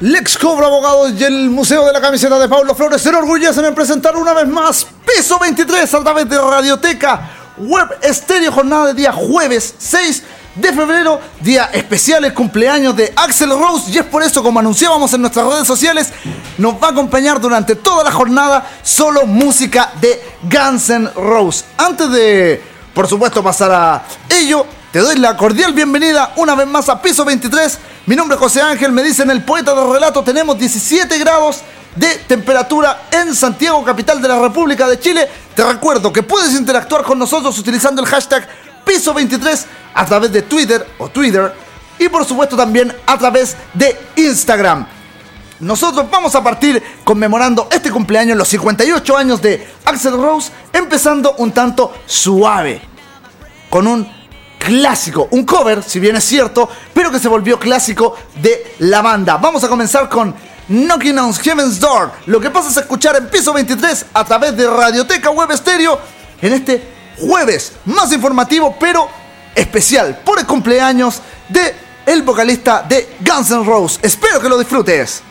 Lex Cobra Abogado y el Museo de la Camiseta de Pablo Flores se enorgullecen en presentar una vez más Piso 23 a través de Radioteca Web Estéreo Jornada de día jueves 6 de febrero, día especial, el cumpleaños de Axel Rose y es por eso, como anunciábamos en nuestras redes sociales, nos va a acompañar durante toda la jornada solo música de Guns N' Roses. Antes de, por supuesto, pasar a ello, te doy la cordial bienvenida una vez más a Piso 23. Mi nombre es José Ángel, me dicen el poeta del relato, tenemos 17 grados de temperatura en Santiago, capital de la República de Chile. Te recuerdo que puedes interactuar con nosotros utilizando el hashtag Piso 23 a través de Twitter o Twitter y por supuesto también a través de Instagram. Nosotros vamos a partir conmemorando este cumpleaños, los 58 años de Axel Rose, empezando un tanto suave, con un clásico, un cover, si bien es cierto, pero que se volvió clásico de la banda. Vamos a comenzar con Knocking on Heaven's Door. Lo que pasa es escuchar en piso 23 a través de Radioteca Web Stereo en este jueves más informativo, pero especial por el cumpleaños de el vocalista de Guns N' Roses. Espero que lo disfrutes.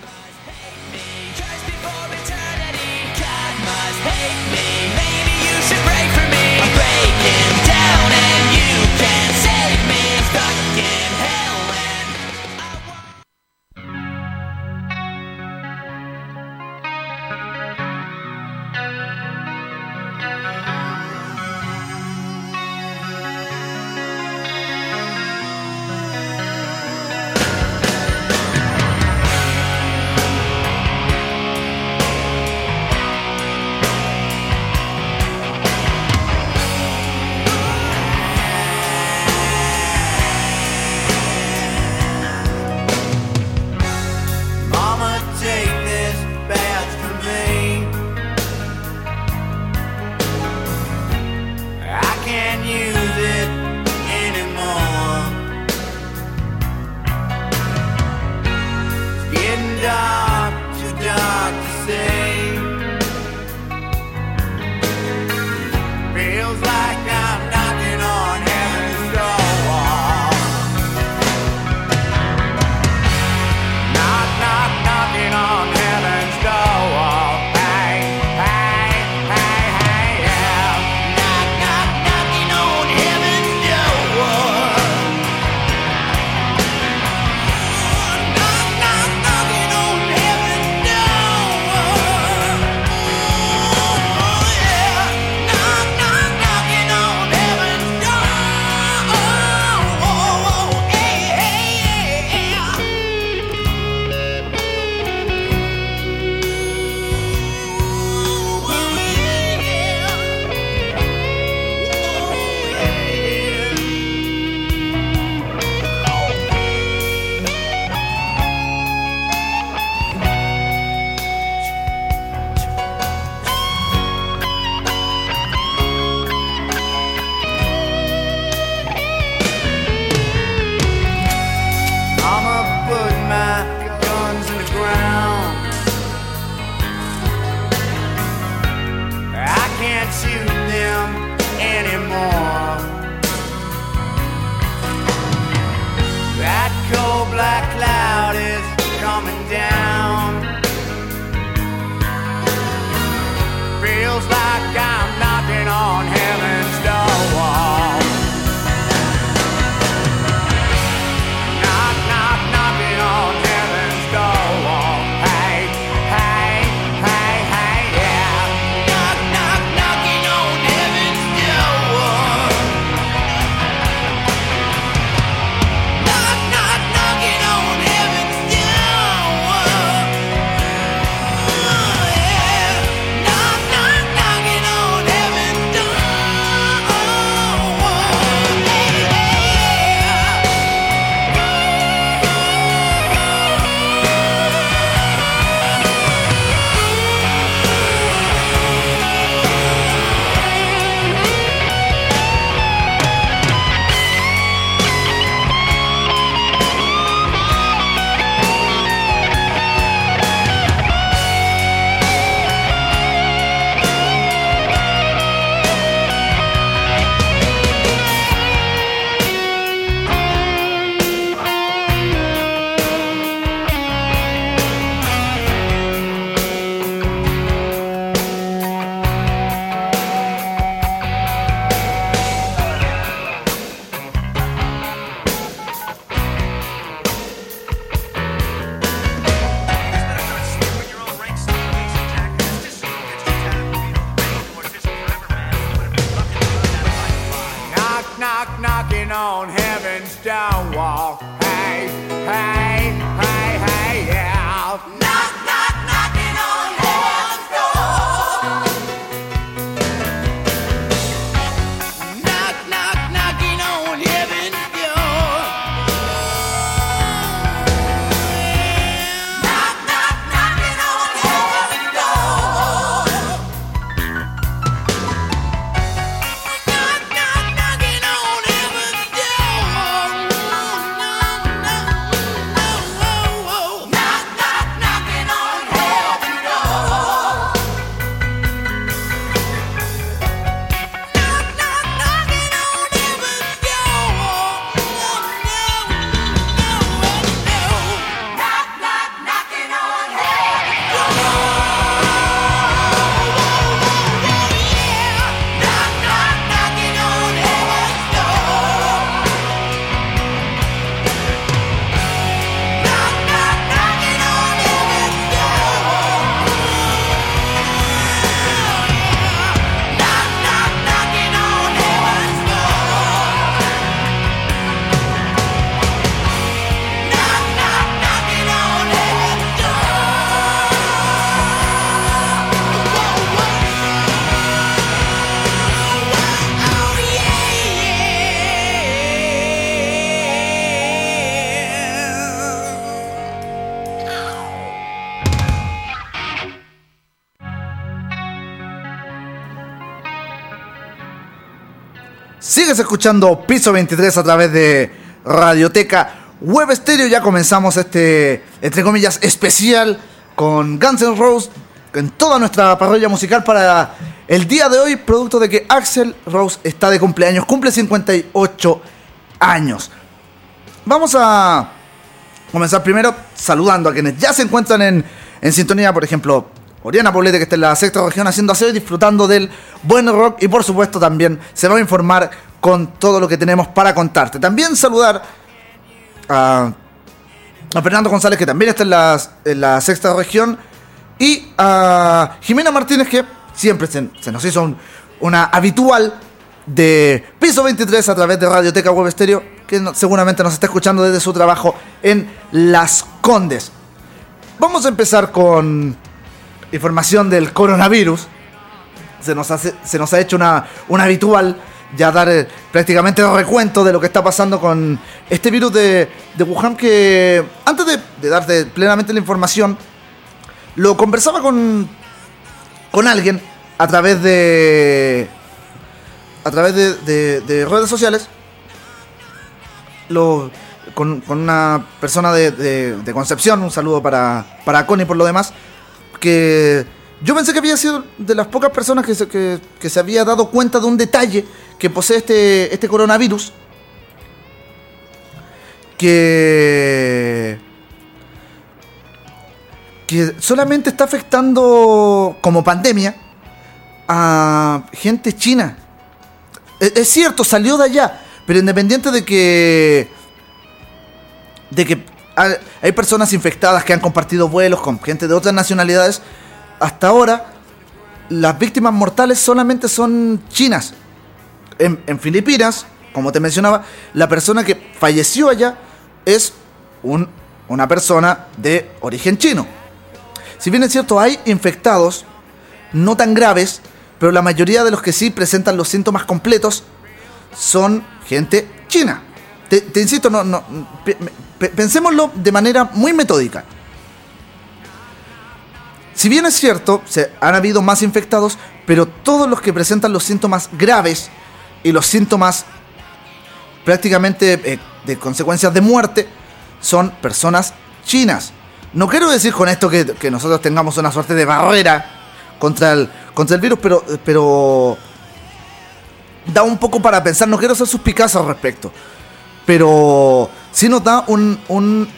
Escuchando Piso 23 a través de Radioteca Web Stereo. Ya comenzamos este, entre comillas, especial con Guns N' Roses en toda nuestra parrilla musical para el día de hoy, producto de que Axel Rose está de cumpleaños, cumple 58 años. Vamos a comenzar primero saludando a quienes ya se encuentran en, en sintonía, por ejemplo, Oriana Poblete, que está en la sexta región haciendo aseo y disfrutando del buen rock. Y por supuesto también se va a informar con todo lo que tenemos para contarte. También saludar a, Fernando González, que también está en la, sexta región. Y a Jimena Martínez, que siempre se, nos hizo una habitual de Piso 23 a través de Radioteca Web Stereo, que seguramente nos está escuchando desde su trabajo en Las Condes. Vamos a empezar con información del coronavirus. Se nos, hace, se nos ha hecho una, una habitual ya dar eh, prácticamente el recuento de lo que está pasando con este virus de, de Wuhan que antes de, darte plenamente la información, lo conversaba con, con alguien a través de... a través de, de redes sociales. Lo, con, con, una persona de, de, Concepción, un saludo para, para Connie por lo demás, que yo pensé que había sido de las pocas personas que se, que, se había dado cuenta de un detalle que posee este, este coronavirus. Que. que solamente está afectando como pandemia a gente china. Es, es cierto, salió de allá, pero independiente de que. de que hay personas infectadas que han compartido vuelos con gente de otras nacionalidades. Hasta ahora, las víctimas mortales solamente son chinas. En, Filipinas, como te mencionaba, la persona que falleció allá es un, una persona de origen chino. Si bien es cierto, hay infectados no tan graves, pero la mayoría de los que sí presentan los síntomas completos son gente china. Te, insisto, no, no, pensémoslo de manera muy metódica. Si bien es cierto, se han habido más infectados, pero todos los que presentan los síntomas graves y los síntomas prácticamente eh, de consecuencias de muerte son personas chinas. No quiero decir con esto que, nosotros tengamos una suerte de barrera contra el, contra el virus, pero, pero da un poco para pensar. No quiero ser suspicaz al respecto, pero sí nos da un, un,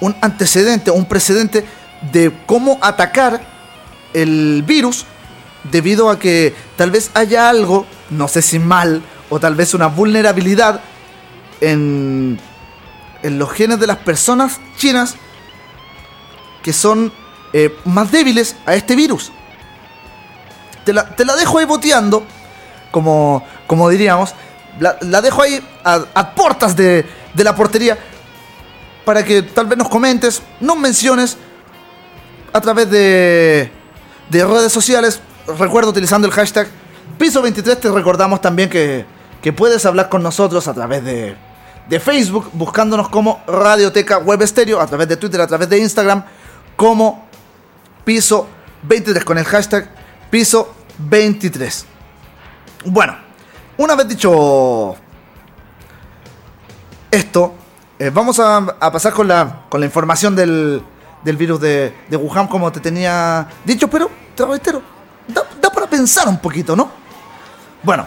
un antecedente, un precedente de cómo atacar el virus debido a que tal vez haya algo, no sé si mal, o tal vez una vulnerabilidad en, en los genes de las personas chinas que son eh, más débiles a este virus. Te la, dejo ahí boteando, como, como diríamos, la, dejo ahí a, a portas de, de la portería para que tal vez nos comentes, nos menciones a través de, de redes sociales. Recuerdo utilizando el hashtag Piso23, te recordamos también que, puedes hablar con nosotros a través de, Facebook, buscándonos como Radioteca Web Estéreo, a través de Twitter, a través de Instagram, como Piso 23, con el hashtag Piso 23. Bueno, una vez dicho esto, eh, vamos a, pasar con la información del, del virus de, de, Wuhan, como te tenía dicho, pero te da para pensar un poquito, ¿no? Bueno,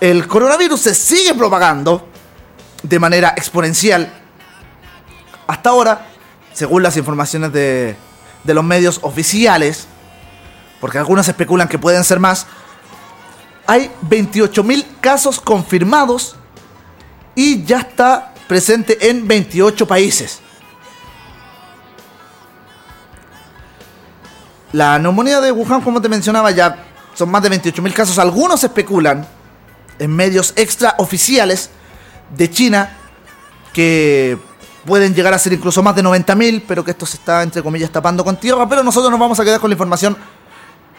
el coronavirus se sigue propagando de manera exponencial. Hasta ahora, según las informaciones de, de los medios oficiales, porque algunos especulan que pueden ser más, hay 28.000 casos confirmados y ya está presente en 28 países. La neumonía de Wuhan, como te mencionaba, ya son más de 28.000 casos. Algunos especulan en medios extraoficiales de China que pueden llegar a ser incluso más de 90.000, pero que esto se está, entre comillas, tapando con tierra. Pero nosotros nos vamos a quedar con la información,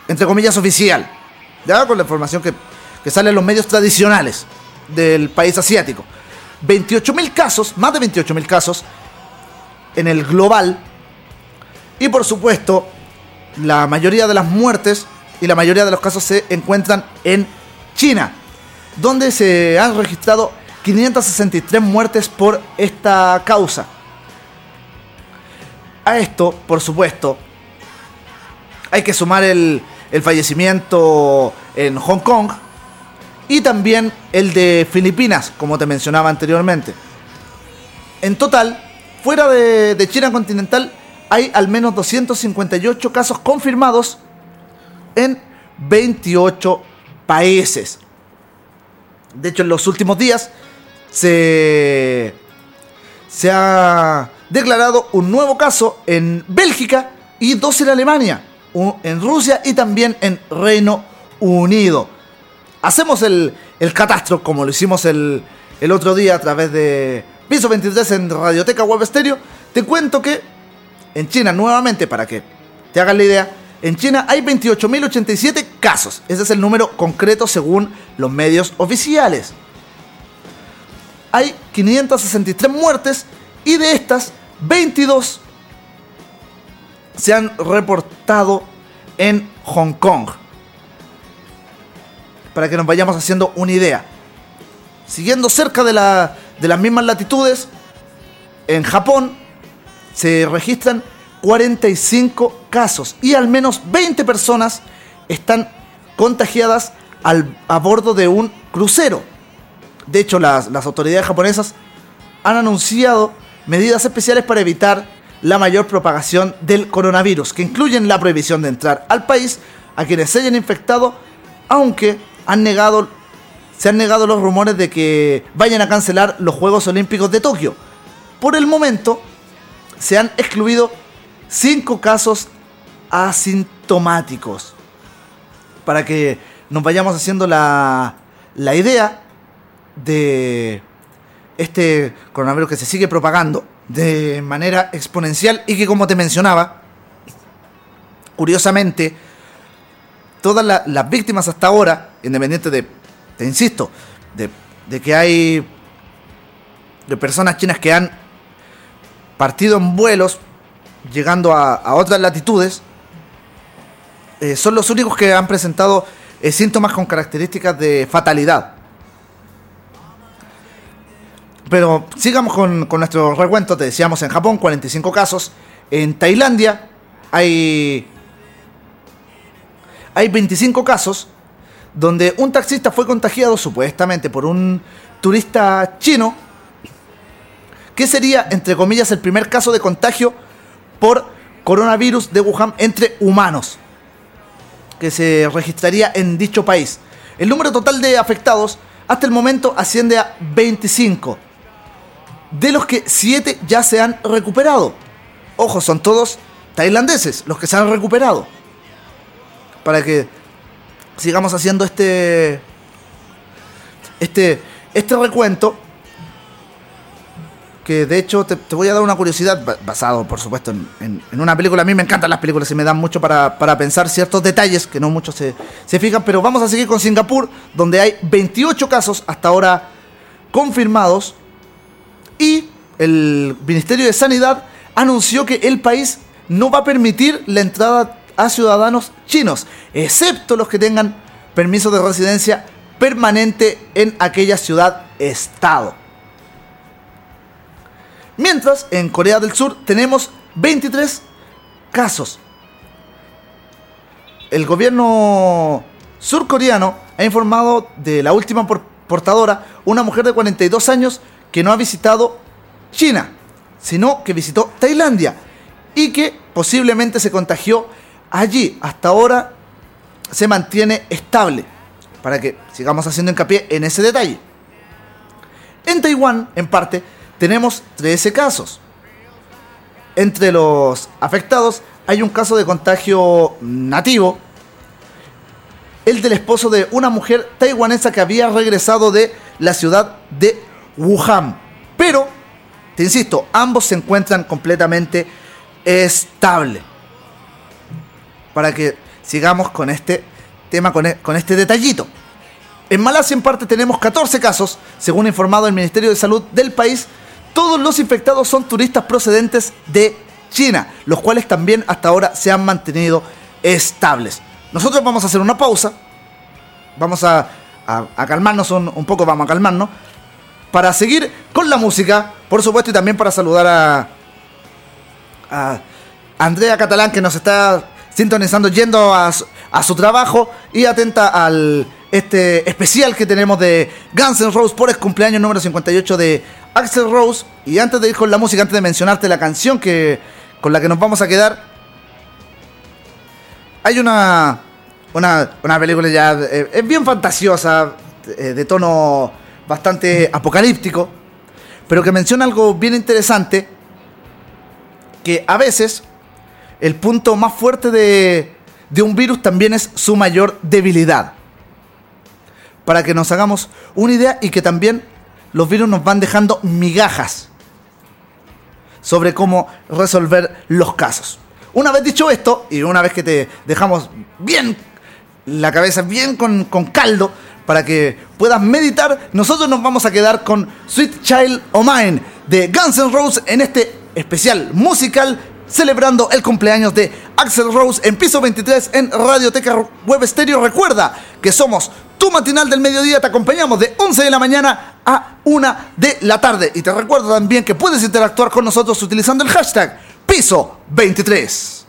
entre comillas, oficial. ¿Ya? Con la información que, sale en los medios tradicionales del país asiático. 28.000 casos, más de 28.000 casos en el global. Y por supuesto, la mayoría de las muertes y la mayoría de los casos se encuentran en China, donde se han registrado 563 muertes por esta causa. A esto, por supuesto, hay que sumar el, el fallecimiento en Hong Kong y también el de Filipinas, como te mencionaba anteriormente. En total, fuera de, de China continental, hay al menos 258 casos confirmados en 28 países. De hecho, en los últimos días se, se ha declarado un nuevo caso en Bélgica y dos en Alemania, en Rusia y también en Reino Unido. Hacemos el, el catastro como lo hicimos el, el otro día a través de Piso 23 en Radioteca Web Stereo. Te cuento que en China, nuevamente, para que te hagas la idea, en China hay 28.087 casos. Ese es el número concreto según los medios oficiales hay 563 muertes y de estas 22 se han reportado en Hong Kong. Para que nos vayamos haciendo una idea. Siguiendo cerca de, la, de las mismas latitudes, en Japón se registran 45 casos y al menos 20 personas están contagiadas al, a bordo de un crucero. De hecho, las, autoridades japonesas han anunciado medidas especiales para evitar la mayor propagación del coronavirus, que incluyen la prohibición de entrar al país a quienes se hayan infectado, aunque han negado, se han negado los rumores de que vayan a cancelar los Juegos Olímpicos de Tokio. Por el momento, se han excluido cinco casos asintomáticos. Para que nos vayamos haciendo la, la idea, de este coronavirus que se sigue propagando de manera exponencial y que como te mencionaba, curiosamente, todas las víctimas hasta ahora, independiente de, te insisto, de, que hay de personas chinas que han partido en vuelos llegando a, otras latitudes, eh, son los únicos que han presentado eh, síntomas con características de fatalidad. Pero sigamos con, nuestro recuento. Te decíamos en Japón 45 casos. En Tailandia hay, hay 25 casos donde un taxista fue contagiado supuestamente por un turista chino, que sería, entre comillas, el primer caso de contagio por coronavirus de Wuhan entre humanos, que se registraría en dicho país. El número total de afectados hasta el momento asciende a 25 de los que 7 ya se han recuperado. Ojo, son todos tailandeses los que se han recuperado. Para que sigamos haciendo este este este recuento que de hecho te, voy a dar una curiosidad, basado por supuesto en, una película. A mí me encantan las películas y me dan mucho para, pensar ciertos detalles que no muchos se, se, fijan, pero vamos a seguir con Singapur, donde hay 28 casos hasta ahora confirmados y el Ministerio de Sanidad anunció que el país no va a permitir la entrada a ciudadanos chinos, excepto los que tengan permiso de residencia permanente en aquella ciudad-estado. Mientras, en Corea del Sur tenemos 23 casos. El gobierno surcoreano ha informado de la última portadora, una mujer de 42 años que no ha visitado China, sino que visitó Tailandia y que posiblemente se contagió allí. Hasta ahora se mantiene estable, para que sigamos haciendo hincapié en ese detalle. En Taiwán, en parte, tenemos 13 casos. Entre los afectados hay un caso de contagio nativo, el del esposo de una mujer taiwanesa que había regresado de la ciudad de Wuhan. Pero, te insisto, ambos se encuentran completamente estables. Para que sigamos con este tema, con, e, con este detallito. En Malasia en parte tenemos 14 casos, según informado el Ministerio de Salud del país, todos los infectados son turistas procedentes de China, los cuales también hasta ahora se han mantenido estables. Nosotros vamos a hacer una pausa, vamos a, calmarnos un, poco, vamos a calmarnos, para seguir con la música, por supuesto, y también para saludar a, Andrea Catalán, que nos está sintonizando, yendo a, a su trabajo y atenta al este especial que tenemos de Guns N' Roses por el cumpleaños número 58 de Axel Rose. Y antes de ir con la música, antes de mencionarte la canción que, con la que nos vamos a quedar, hay una, una, película ya, eh, es bien fantasiosa, eh, de tono bastante apocalíptico, pero que menciona algo bien interesante, que a veces el punto más fuerte de, de un virus también es su mayor debilidad para que nos hagamos una idea y que también los virus nos van dejando migajas sobre cómo resolver los casos. Una vez dicho esto, y una vez que te dejamos bien la cabeza, bien con, caldo, para que puedas meditar, nosotros nos vamos a quedar con Sweet Child O' Mine de Guns N' Roses en este especial musical celebrando el cumpleaños de Axel Rose en piso 23 en Radioteca Web Stereo. Recuerda que somos tu matinal del mediodía, te acompañamos de 11 de la mañana a 1 de la tarde. Y te recuerdo también que puedes interactuar con nosotros utilizando el hashtag piso 23.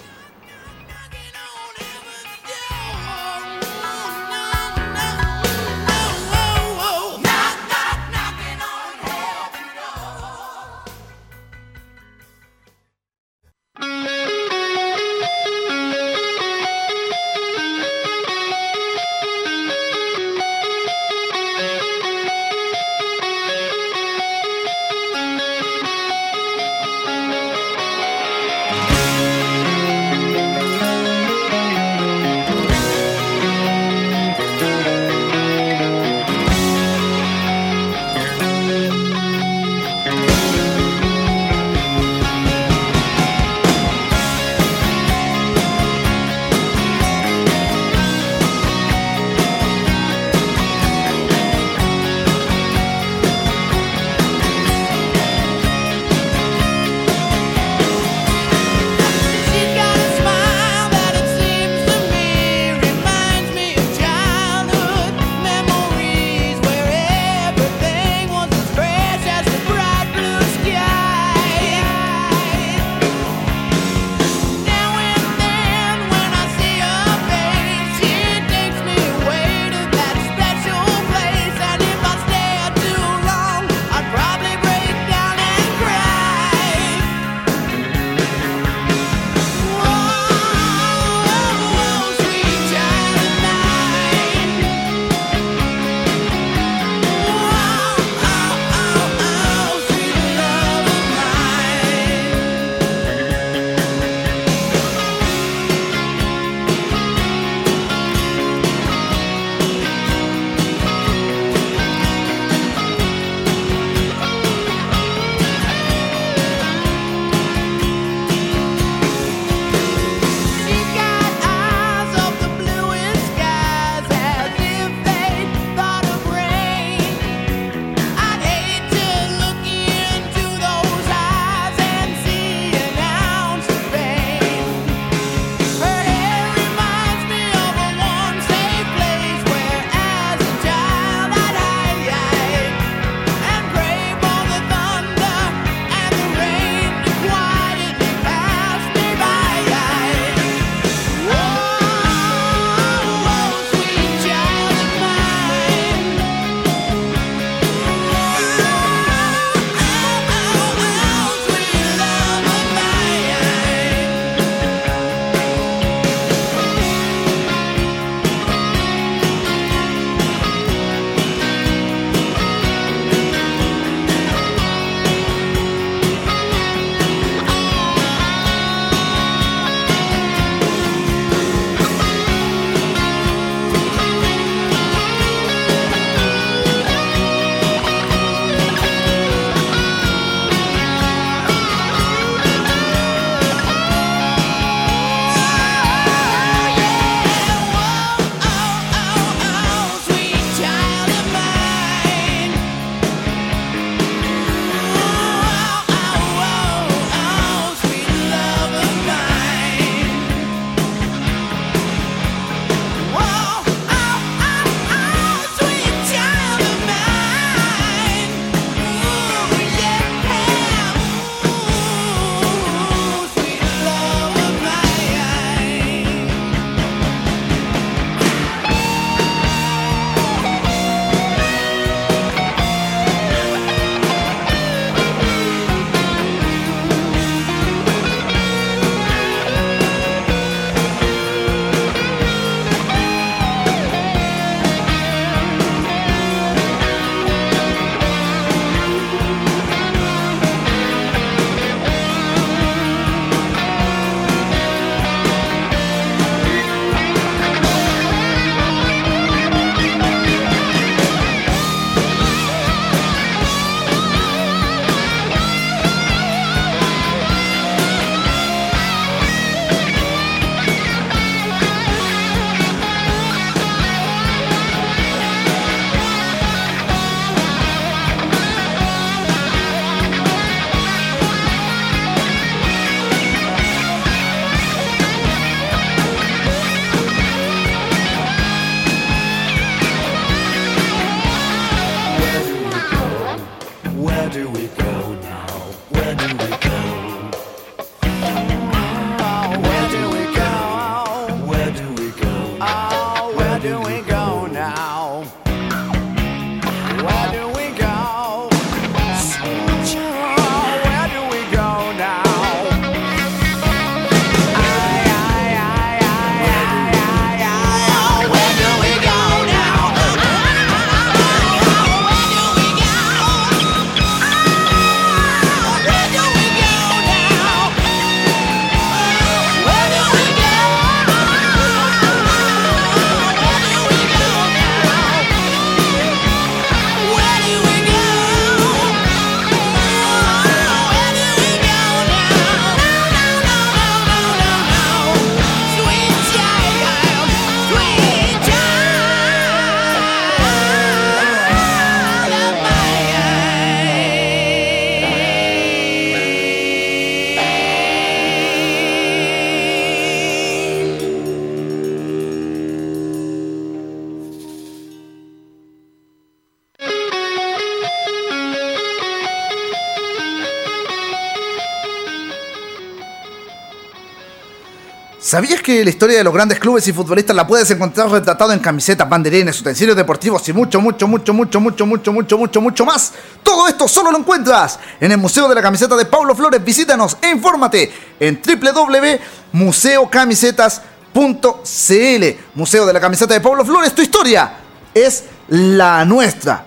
¿Sabías que la historia de los grandes clubes y futbolistas la puedes encontrar retratada en camisetas, banderines, utensilios deportivos y mucho, mucho, mucho, mucho, mucho, mucho, mucho, mucho, mucho más? Todo esto solo lo encuentras en el Museo de la Camiseta de Paulo Flores. Visítanos e infórmate en www.museocamisetas.cl. Museo de la Camiseta de Paulo Flores, tu historia es la nuestra.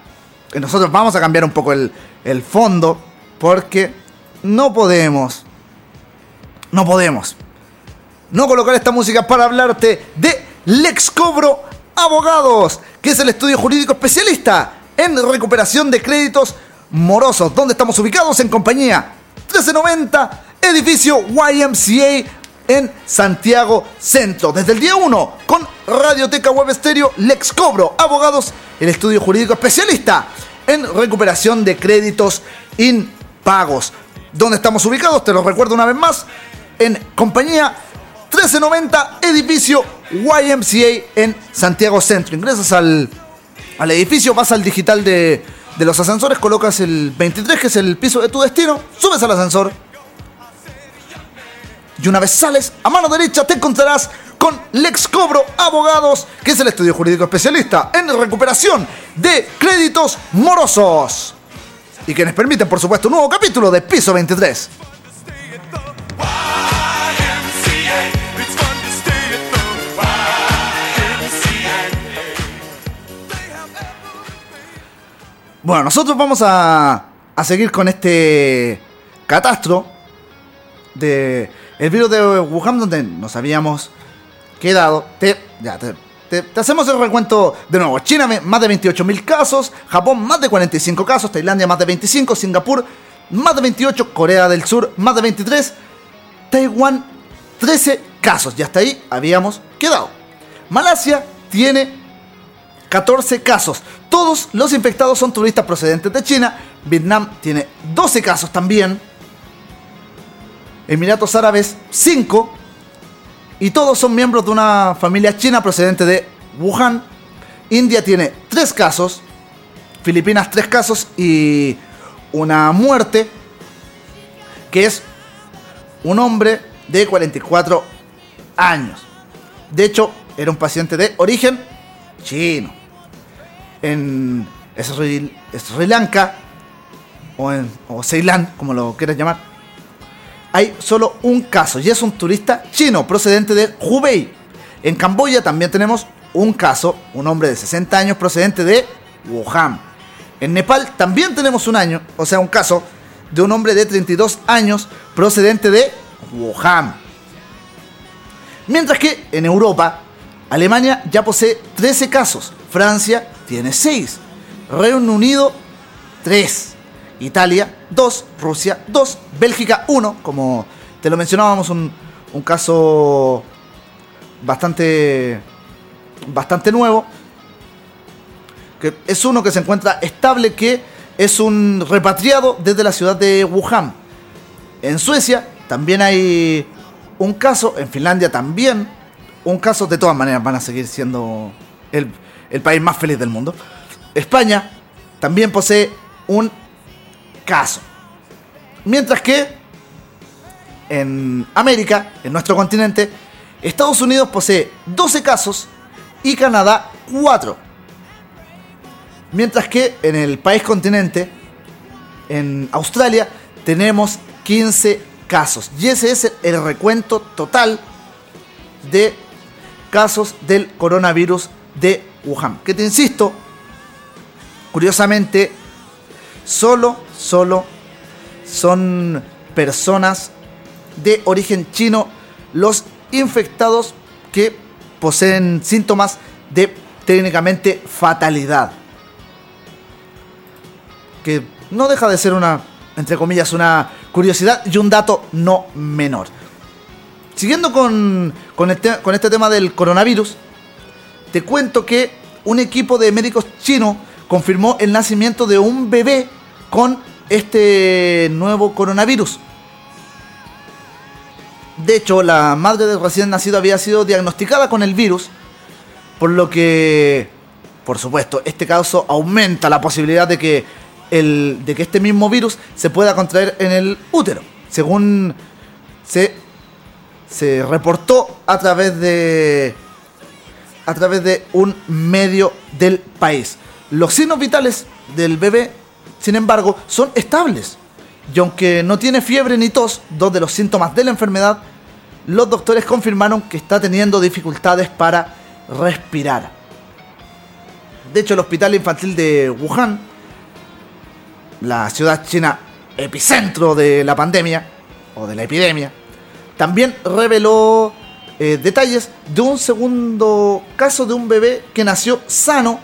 Y nosotros vamos a cambiar un poco el, el fondo porque no podemos, no podemos no colocar esta música para hablarte de Lex Cobro Abogados, que es el estudio jurídico especialista en recuperación de créditos morosos, donde estamos ubicados en compañía 1390, edificio YMCA en Santiago Centro. Desde el día 1, con Radioteca Web Estéreo, Lex Cobro Abogados, el estudio jurídico especialista en recuperación de créditos impagos. ¿Dónde estamos ubicados? Te lo recuerdo una vez más, en compañía 1390, edificio YMCA en Santiago Centro. Ingresas al, al edificio, vas al digital de, de los ascensores, colocas el 23, que es el piso de tu destino, subes al ascensor. Y una vez sales, a mano derecha te encontrarás con Lex Cobro Abogados, que es el estudio jurídico especialista en recuperación de créditos morosos. Y que nos permiten, por supuesto, un nuevo capítulo de Piso 23. Bueno, nosotros vamos a, a seguir con este catastro de el virus de Wuhan donde nos habíamos quedado. Te, ya, te, hacemos el recuento de nuevo. China más de 28.000 casos, Japón más de 45 casos, Tailandia más de 25, Singapur más de 28, Corea del Sur más de 23, Taiwán 13 casos. Y hasta ahí habíamos quedado. Malasia tiene 14 casos. Todos los infectados son turistas procedentes de China. Vietnam tiene 12 casos también. Emiratos Árabes 5. Y todos son miembros de una familia china procedente de Wuhan. India tiene 3 casos. Filipinas 3 casos y una muerte que es un hombre de 44 años. De hecho, era un paciente de origen chino en Sri, Sri Lanka o, en, o Ceilán, como lo quieras llamar, hay solo un caso y es un turista chino procedente de Hubei. En Camboya también tenemos un caso, un hombre de 60 años procedente de Wuhan. En Nepal también tenemos un año, o sea, un caso de un hombre de 32 años procedente de Wuhan. Mientras que en Europa, Alemania ya posee 13 casos, Francia tiene 6. Reino Unido 3. Italia 2. Rusia 2. Bélgica 1. Como te lo mencionábamos, un, un caso bastante, bastante nuevo. Que es uno que se encuentra estable, que es un repatriado desde la ciudad de Wuhan. En Suecia también hay un caso, en Finlandia también un caso, de todas maneras van a seguir siendo el, el país más feliz del mundo. España también posee un caso. Mientras que en América, en nuestro continente, Estados Unidos posee 12 casos y Canadá 4. Mientras que en el país continente, en Australia, tenemos 15 casos. Y ese es el recuento total de casos del coronavirus de Wuhan. Que te insisto, curiosamente, solo, solo son personas de origen chino los infectados que poseen síntomas de técnicamente fatalidad. Que no deja de ser una, entre comillas, una curiosidad y un dato no menor. Siguiendo con, con, con este tema del coronavirus, te cuento que un equipo de médicos chinos confirmó el nacimiento de un bebé con este nuevo coronavirus. De hecho, la madre del recién nacido había sido diagnosticada con el virus, por lo que, por supuesto, este caso aumenta la posibilidad de que, el, de que este mismo virus se pueda contraer en el útero, según se, se reportó a través de a través de un medio del país. Los signos vitales del bebé, sin embargo, son estables. Y aunque no tiene fiebre ni tos, dos de los síntomas de la enfermedad, los doctores confirmaron que está teniendo dificultades para respirar. De hecho, el Hospital Infantil de Wuhan, la ciudad china epicentro de la pandemia, o de la epidemia, también reveló eh, detalles de un segundo caso de un bebé que nació sano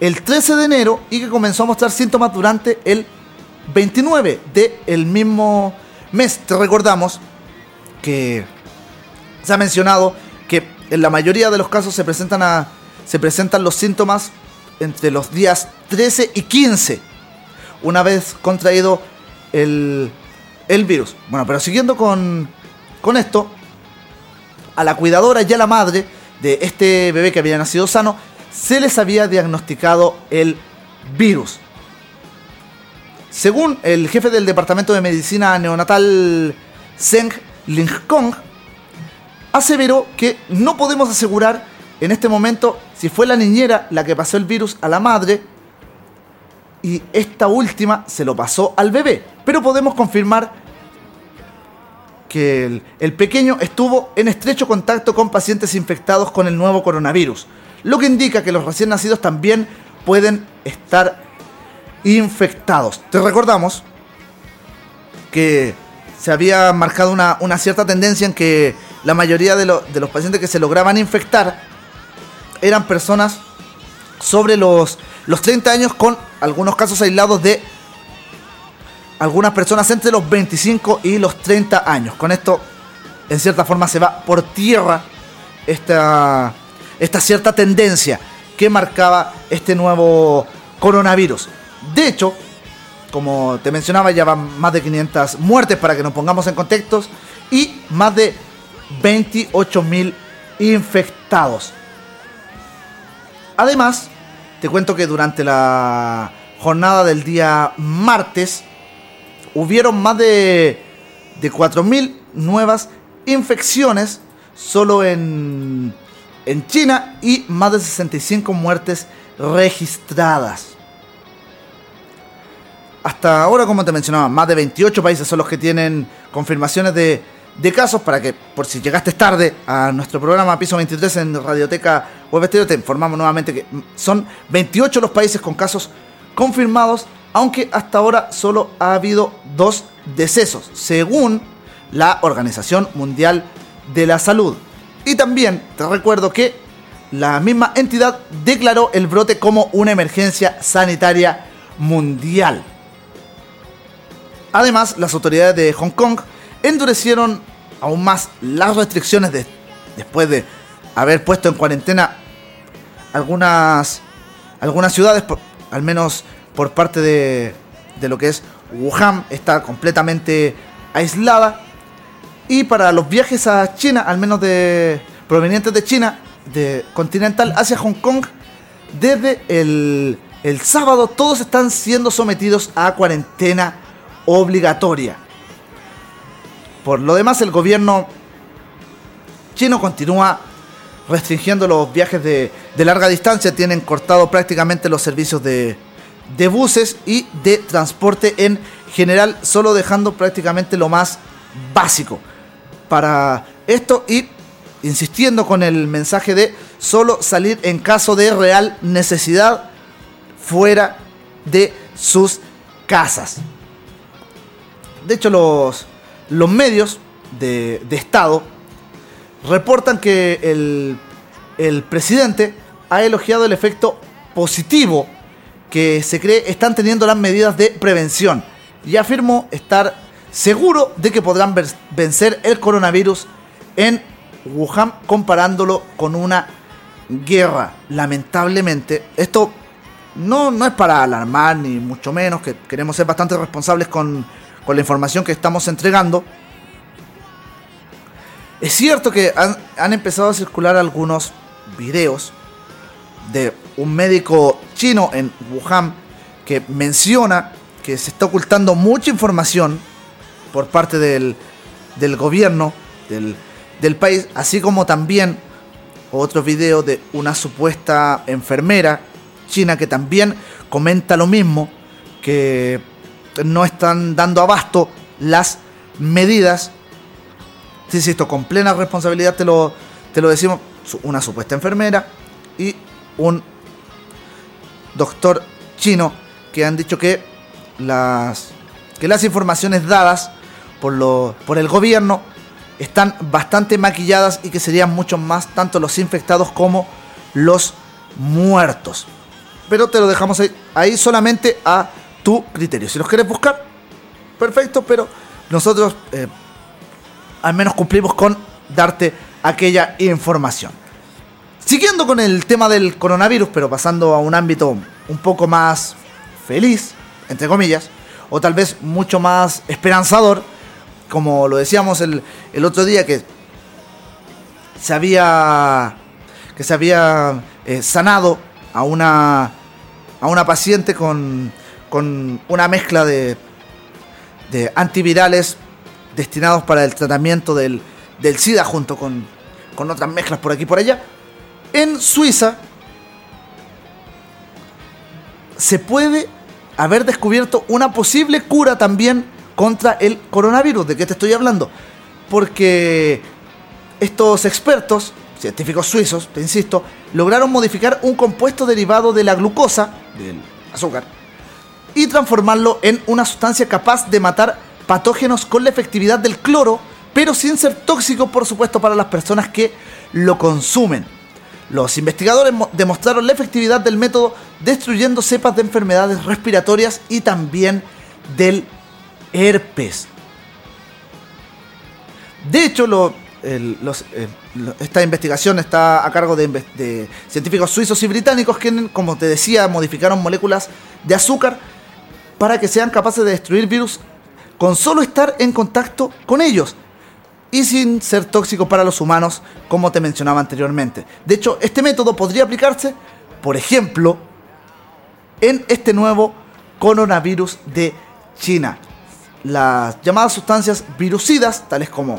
el 13 de enero y que comenzó a mostrar síntomas durante el 29 del mismo mes. Te recordamos que se ha mencionado que en la mayoría de los casos se presentan, a, se presentan los síntomas entre los días 13 y 15, una vez contraído el, el virus. Bueno, pero siguiendo con, con esto, a la cuidadora y a la madre de este bebé que había nacido sano, se les había diagnosticado el virus. Según el jefe del Departamento de Medicina Neonatal, Zeng Lingkong, aseveró que no podemos asegurar en este momento si fue la niñera la que pasó el virus a la madre y esta última se lo pasó al bebé. Pero podemos confirmar que el, pequeño estuvo en estrecho contacto con pacientes infectados con el nuevo coronavirus, lo que indica que los recién nacidos también pueden estar infectados. Te recordamos que se había marcado una, cierta tendencia en que la mayoría de, de los pacientes que se lograban infectar eran personas sobre los, los 30 años con algunos casos aislados de algunas personas entre los 25 y los 30 años. Con esto, en cierta forma, se va por tierra esta, esta cierta tendencia que marcaba este nuevo coronavirus. De hecho, como te mencionaba, ya van más de 500 muertes para que nos pongamos en contextos y más de 28.000 infectados. Además, te cuento que durante la jornada del día martes hubieron más de, de 4.000 nuevas infecciones solo en, en China y más de 65 muertes registradas. Hasta ahora, como te mencionaba, más de 28 países son los que tienen confirmaciones de, de casos para que, por si llegaste tarde a nuestro programa Piso 23 en Radioteca Web Estéreo, te informamos nuevamente que son 28 los países con casos confirmados aunque hasta ahora solo ha habido dos decesos, según la Organización Mundial de la Salud. Y también te recuerdo que la misma entidad declaró el brote como una emergencia sanitaria mundial. Además, las autoridades de Hong Kong endurecieron aún más las restricciones después de haber puesto en cuarentena algunas, algunas ciudades, al menos por parte de, lo que es Wuhan, está completamente aislada. Y para los viajes a China, al menos de provenientes de China, de continental hacia Hong Kong, desde el, el sábado todos están siendo sometidos a cuarentena obligatoria. Por lo demás, el gobierno chino continúa restringiendo los viajes de, de larga distancia, tienen cortado prácticamente los servicios de, de buses y de transporte en general, solo dejando prácticamente lo más básico para esto y insistiendo con el mensaje de solo salir en caso de real necesidad fuera de sus casas. De hecho, los, los medios de, Estado reportan que el, el presidente ha elogiado el efecto positivo que se cree están teniendo las medidas de prevención y afirmó estar seguro de que podrán vencer el coronavirus en Wuhan comparándolo con una guerra. Lamentablemente, esto no, no es para alarmar ni mucho menos, que queremos ser bastante responsables con, con la información que estamos entregando. Es cierto que han, han empezado a circular algunos videos de un médico chino en Wuhan que menciona que se está ocultando mucha información por parte del, del gobierno, del, del país, así como también otro video de una supuesta enfermera china que también comenta lo mismo, que no están dando abasto las medidas. Insisto, con plena responsabilidad te lo, te lo decimos, una supuesta enfermera y un doctor chino que han dicho que las, que las informaciones dadas por, lo, por el gobierno están bastante maquilladas y que serían mucho más tanto los infectados como los muertos. Pero te lo dejamos ahí, solamente a tu criterio. Si los quieres buscar, perfecto, pero nosotros eh, al menos cumplimos con darte aquella información. Siguiendo con el tema del coronavirus, pero pasando a un ámbito un poco más feliz, entre comillas, o tal vez mucho más esperanzador, como lo decíamos el, otro día, que se había, que se había eh, sanado a una, a una paciente con, con una mezcla de, de antivirales destinados para el tratamiento del, del SIDA junto con, con otras mezclas por aquí y por allá. En Suiza se puede haber descubierto una posible cura también contra el coronavirus. ¿De qué te estoy hablando? Porque estos expertos, científicos suizos, te insisto, lograron modificar un compuesto derivado de la glucosa, del azúcar, y transformarlo en una sustancia capaz de matar patógenos con la efectividad del cloro, pero sin ser tóxico, por supuesto, para las personas que lo consumen. Los investigadores demostraron la efectividad del método destruyendo cepas de enfermedades respiratorias y también del herpes. De hecho, esta investigación está a cargo de, científicos suizos y británicos que, como te decía, modificaron moléculas de azúcar para que sean capaces de destruir virus con solo estar en contacto con ellos y sin ser tóxico para los humanos, como te mencionaba anteriormente. De hecho, este método podría aplicarse, por ejemplo, en este nuevo coronavirus de China. Las llamadas sustancias virucidas, tales como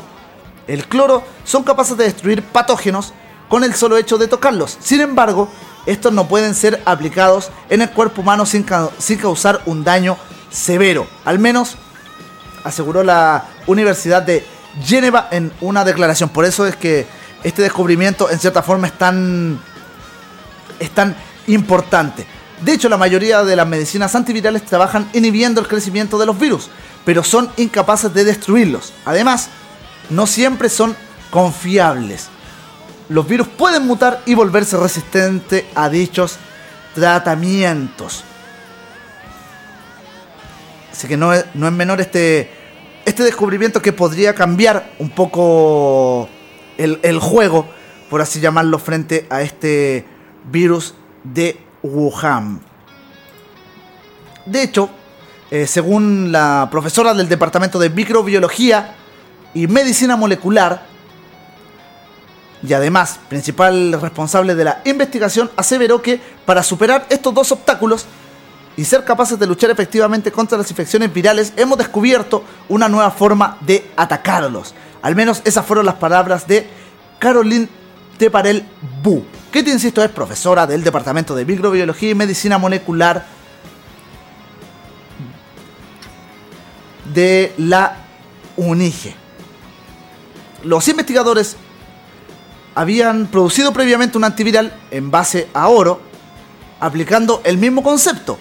el cloro, son capaces de destruir patógenos con el solo hecho de tocarlos. Sin embargo, estos no pueden ser aplicados en el cuerpo humano sin, causar un daño severo. Al menos aseguró la Universidad de Geneva en una declaración. Por eso es que este descubrimiento en cierta forma es tan, es tan importante. De hecho, la mayoría de las medicinas antivirales trabajan inhibiendo el crecimiento de los virus, pero son incapaces de destruirlos. Además, no siempre son confiables. Los virus pueden mutar y volverse resistentes a dichos tratamientos. Así que no es, no es menor este, este descubrimiento que podría cambiar un poco el, juego, por así llamarlo, frente a este virus de Wuhan. De hecho, eh, según la profesora del Departamento de Microbiología y Medicina Molecular, y además principal responsable de la investigación, aseveró que para superar estos dos obstáculos y ser capaces de luchar efectivamente contra las infecciones virales, hemos descubierto una nueva forma de atacarlos. Al menos esas fueron las palabras de Caroline Teparel Bu, que te insisto es profesora del Departamento de Microbiología y Medicina Molecular de la UNIGE. Los investigadores habían producido previamente un antiviral en base a oro, aplicando el mismo concepto,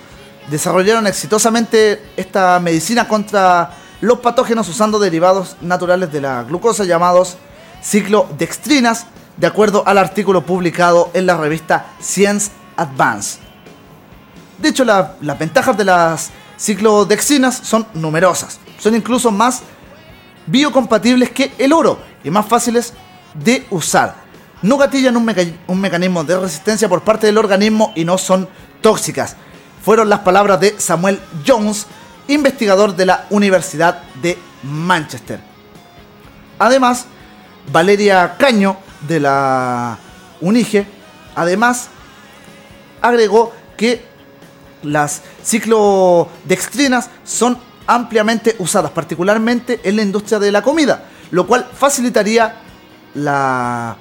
desarrollaron exitosamente esta medicina contra los patógenos usando derivados naturales de la glucosa llamados ciclodextrinas, de acuerdo al artículo publicado en la revista Science Advance. De hecho, las ventajas de las ciclodextrinas son numerosas. Son incluso más biocompatibles que el oro y más fáciles de usar. No gatillan un mecanismo de resistencia por parte del organismo y no son tóxicas fueron las palabras de Samuel Jones, investigador de la Universidad de Manchester. Además, Valeria Caño, de la UNIGE, además agregó que las ciclodextrinas son ampliamente usadas, particularmente en la industria de la comida, lo cual facilitaría la,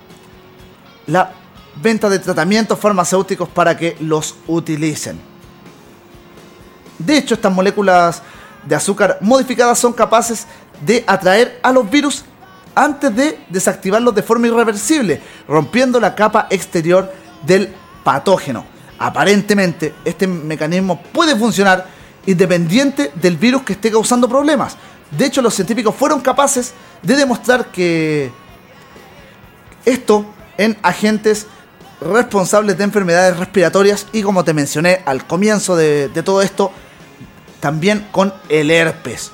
la venta de tratamientos farmacéuticos para que los utilicen. De hecho, estas moléculas de azúcar modificadas son capaces de atraer a los virus antes de desactivarlos de forma irreversible, rompiendo la capa exterior del patógeno. Aparentemente, este mecanismo puede funcionar independiente del virus que esté causando problemas. De hecho, los científicos fueron capaces de demostrar que esto en agentes responsables de enfermedades respiratorias y como te mencioné al comienzo de, todo esto, también con el herpes.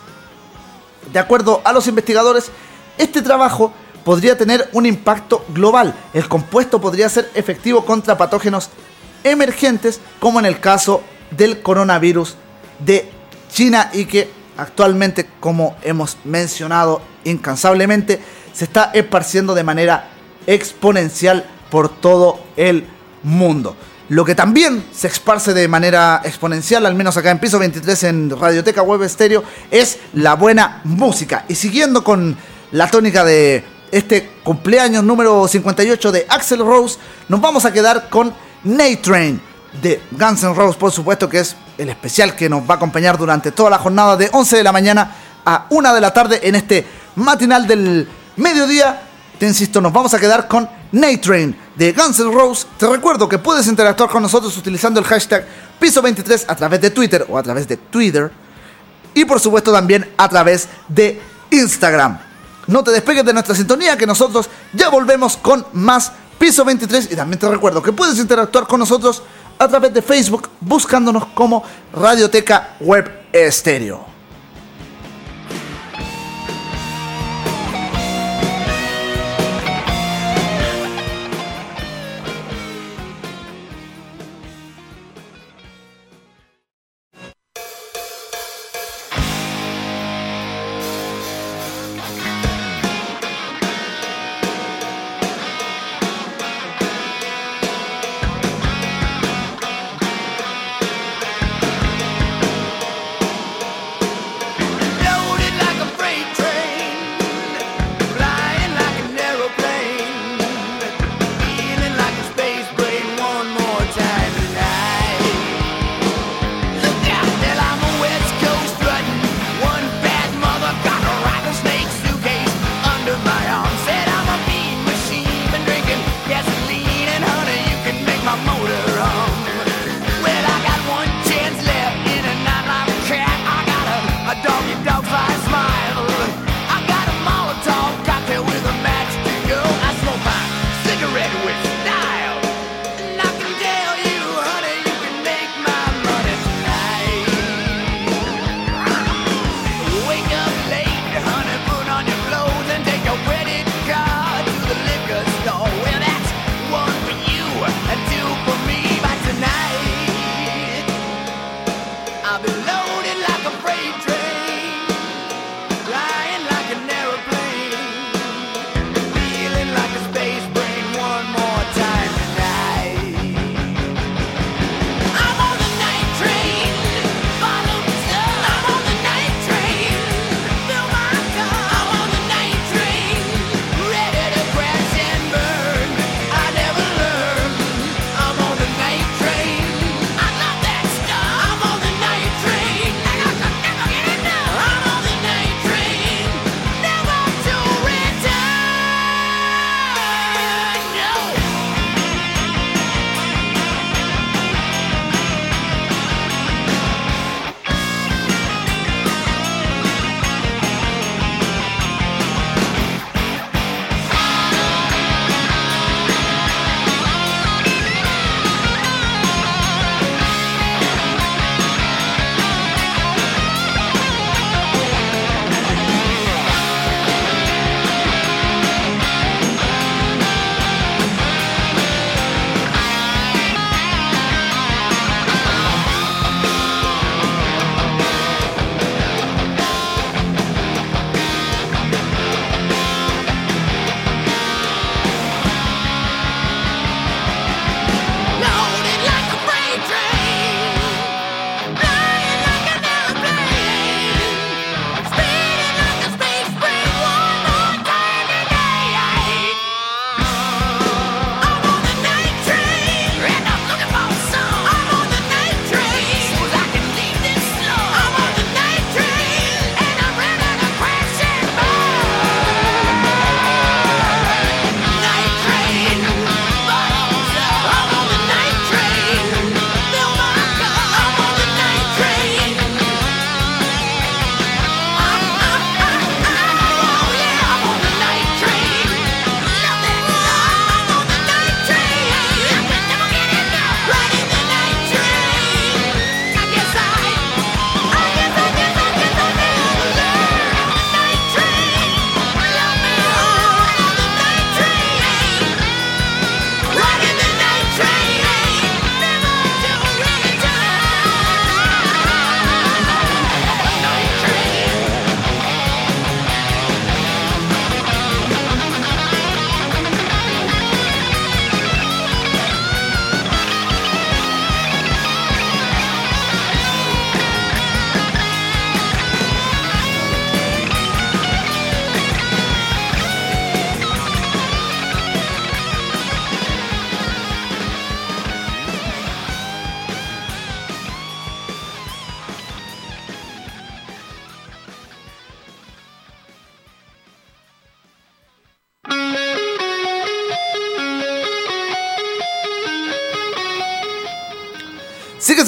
De acuerdo a los investigadores, este trabajo podría tener un impacto global. El compuesto podría ser efectivo contra patógenos emergentes, como en el caso del coronavirus de China y que actualmente, como hemos mencionado incansablemente, se está esparciendo de manera exponencial por todo el mundo. Lo que también se esparce de manera exponencial, al menos acá en piso 23 en Radioteca Web Estéreo, es la buena música. Y siguiendo con la tónica de este cumpleaños número 58 de Axel Rose, nos vamos a quedar con Night Train de Guns N' Roses, por supuesto, que es el especial que nos va a acompañar durante toda la jornada de 11 de la mañana a 1 de la tarde en este matinal del mediodía. Te insisto, nos vamos a quedar con Night Train de Guns N' Roses. Te recuerdo que puedes interactuar con nosotros utilizando el hashtag Piso23 a través de Twitter o a través de Twitter. Y por supuesto también a través de Instagram. No te despegues de nuestra sintonía que nosotros ya volvemos con más Piso 23 y también te recuerdo que puedes interactuar con nosotros a través de Facebook buscándonos como Radioteca Web Estéreo.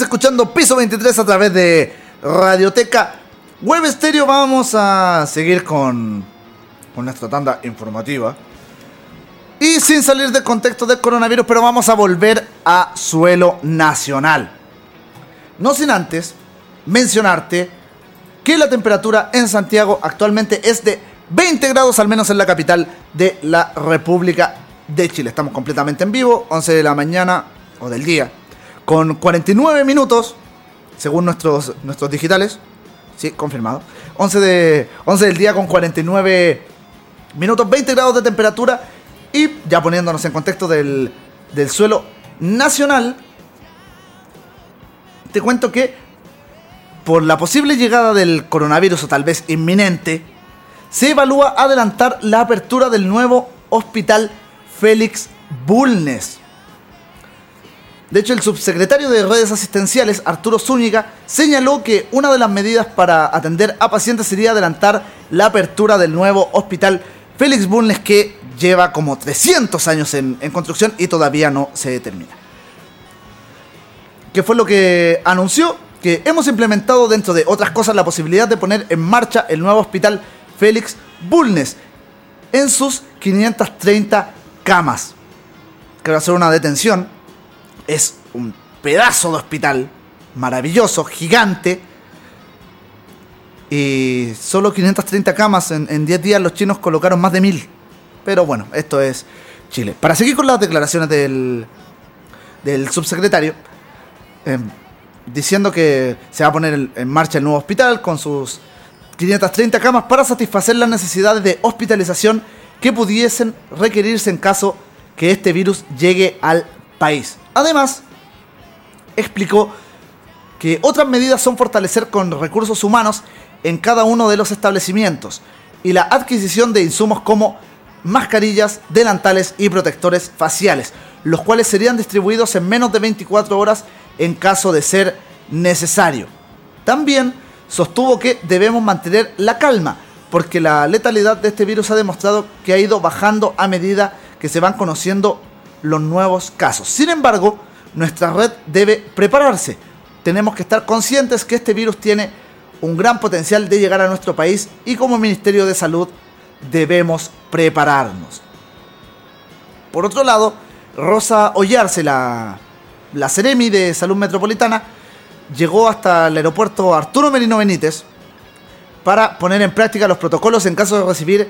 Escuchando Piso 23 a través de Radioteca Web Stereo. Vamos a seguir con, con nuestra tanda informativa. Y sin salir del contexto del coronavirus, pero vamos a volver a suelo nacional. No sin antes mencionarte que la temperatura en Santiago actualmente es de 20 grados, al menos en la capital de la República de Chile. Estamos completamente en vivo, 11 de la mañana o del día, con 49 minutos, según nuestros, nuestros digitales. Sí, confirmado. 11, de, 11 del día con 49 minutos, 20 grados de temperatura. Y ya poniéndonos en contexto del, del suelo nacional, te cuento que por la posible llegada del coronavirus o tal vez inminente, se evalúa adelantar la apertura del nuevo hospital Félix Bulnes. De hecho, el subsecretario de redes asistenciales, Arturo Zúñiga, señaló que una de las medidas para atender a pacientes sería adelantar la apertura del nuevo hospital Félix Bulnes que lleva como 300 años en, construcción y todavía no se termina. ¿Qué fue lo que anunció? Que hemos implementado dentro de otras cosas la posibilidad de poner en marcha el nuevo hospital Félix Bulnes en sus 530 camas. Que va a ser una detención. Es un pedazo de hospital maravilloso, gigante. Y solo 530 camas. En, 10 días los chinos colocaron más de 1000. Pero bueno, esto es Chile. Para seguir con las declaraciones del, del subsecretario, em, diciendo que se va a poner en marcha el nuevo hospital con sus 530 camas para satisfacer las necesidades de hospitalización que pudiesen requerirse en caso que este virus llegue al país. Además, explicó que otras medidas son fortalecer con recursos humanos en cada uno de los establecimientos y la adquisición de insumos como mascarillas, delantales y protectores faciales, los cuales serían distribuidos en menos de 24 horas en caso de ser necesario. También sostuvo que debemos mantener la calma, porque la letalidad de este virus ha demostrado que ha ido bajando a medida que se van conociendo los nuevos casos. Sin embargo, nuestra red debe prepararse. Tenemos que estar conscientes que este virus tiene un gran potencial de llegar a nuestro país y como Ministerio de Salud debemos prepararnos. Por otro lado, Rosa Ollarse, la, la Ceremi de Salud Metropolitana, llegó hasta el aeropuerto Arturo Merino Benítez para poner en práctica los protocolos en caso de recibir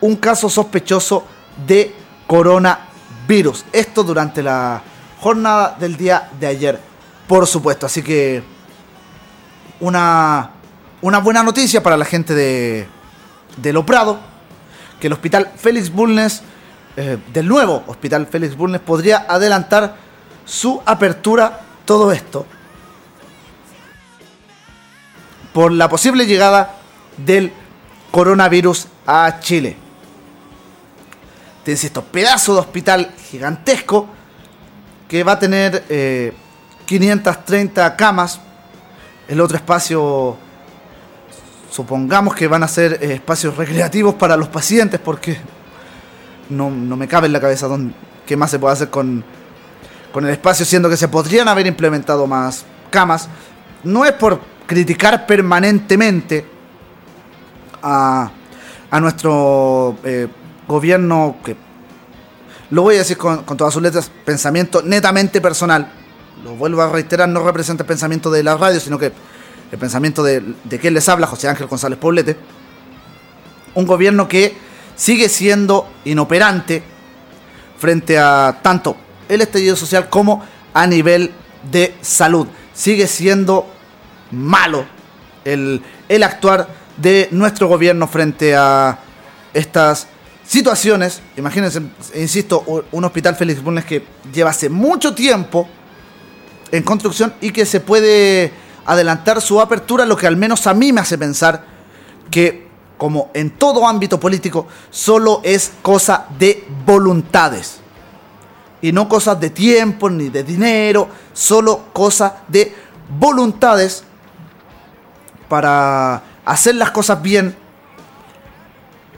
un caso sospechoso de coronavirus. Esto durante la jornada del día de ayer, por supuesto. Así que una, una buena noticia para la gente de, de Lo Prado, que el hospital Félix Bulnes, eh, del nuevo hospital Félix Bulnes, podría adelantar su apertura todo esto por la posible llegada del coronavirus a Chile. Te insisto, pedazo de hospital gigantesco que va a tener 530 eh, camas. El otro espacio, supongamos que van a ser eh, espacios recreativos para los pacientes porque no, me cabe en la cabeza dónde, qué más se puede hacer con, con el espacio, siendo que se podrían haber implementado más camas. No es por criticar permanentemente a, nuestro eh, gobierno, que lo voy a decir con, todas sus letras, pensamiento netamente personal. Lo vuelvo a reiterar, no representa el pensamiento de la radio, sino que el pensamiento de, de quien les habla, José Ángel González Poblete. Un gobierno que sigue siendo inoperante frente a tanto el estallido social como a nivel de salud. Sigue siendo malo el, el actuar de nuestro gobierno frente a estas situaciones. Imagínense, insisto, un hospital Félix Bulnes que lleva hace mucho tiempo en construcción y que se puede adelantar su apertura, lo que al menos a mí me hace pensar que, como en todo ámbito político, solo es cosa de voluntades. Y no cosas de tiempo ni de dinero, solo cosa de voluntades para hacer las cosas bien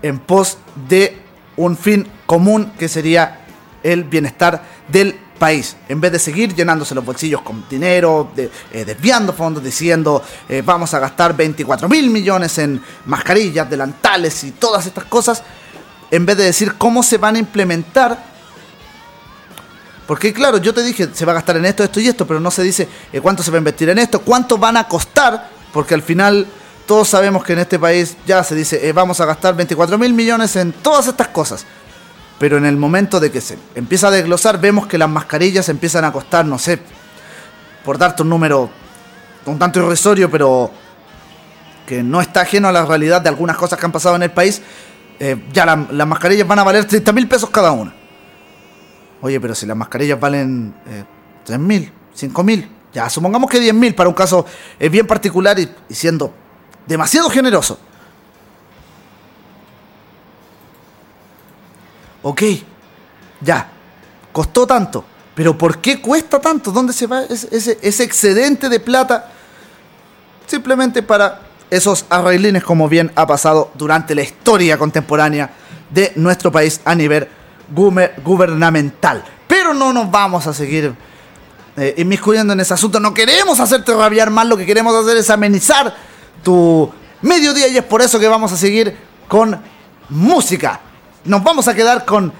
en pos de un fin común que sería el bienestar del país, en vez de seguir llenándose los bolsillos con dinero, de, eh, desviando fondos, diciendo eh, vamos a gastar 24 mil millones en mascarillas, delantales y todas estas cosas, en vez de decir cómo se van a implementar. Porque claro, yo te dije, se va a gastar en esto, esto y esto, pero no se dice eh, cuánto se va a invertir en esto, cuánto van a costar, porque al final todos sabemos que en este país ya se dice, vamos a gastar 24 mil millones en todas estas cosas pero en el momento de que se empieza a desglosar vemos que las mascarillas empiezan a costar, no sé, por darte un número un tanto irrisorio, pero que no está ajeno a la realidad de algunas cosas que han pasado en el país, eh, ya las mascarillas van a valer 30 mil pesos cada una. Oye, pero si las mascarillas valen eh, 3 mil, 5 mil, ya supongamos que 10 mil para un caso eh, bien particular y siendo demasiado generoso. ok, ya, costó tanto, pero ¿por qué cuesta tanto? ¿Dónde se va ese, excedente de plata? Simplemente para esos arreglines como bien ha pasado durante la historia contemporánea de nuestro país a nivel gubernamental. Pero no nos vamos a seguir eh, inmiscuyendo en ese asunto. No queremos hacerte rabiar más, lo que queremos hacer es amenizar tu mediodía y es por eso que vamos a seguir con música nos vamos a quedar con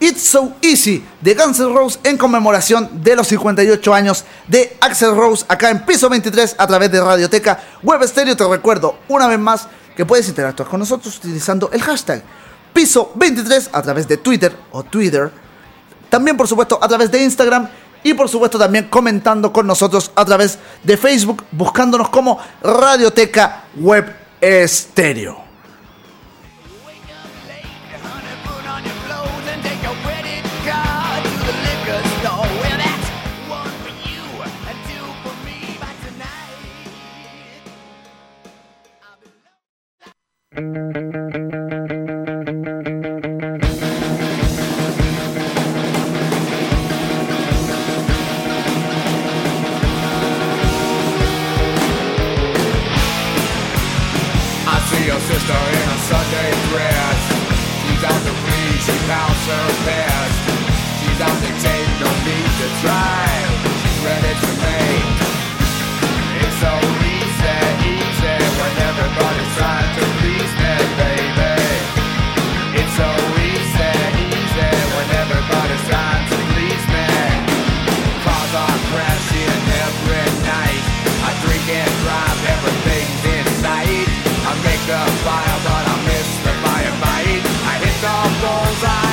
It's So Easy de Guns N' Roses en conmemoración de los 58 años de Axel Rose acá en piso 23 a través de Radioteca Web Stereo. Te recuerdo una vez más que puedes interactuar con nosotros utilizando el hashtag piso 23 a través de Twitter o Twitter. También por supuesto a través de Instagram y por supuesto también comentando con nosotros a través de Facebook, buscándonos como Radioteca Web Estéreo. pals her best. She doesn't take no need to try. She's ready to make. It's so easy, easy when everybody's trying to please me, baby. It's so easy, easy when everybody's trying to please me. Cars are crashing every night. I drink and drive everything's in sight. I make the fire off walls. I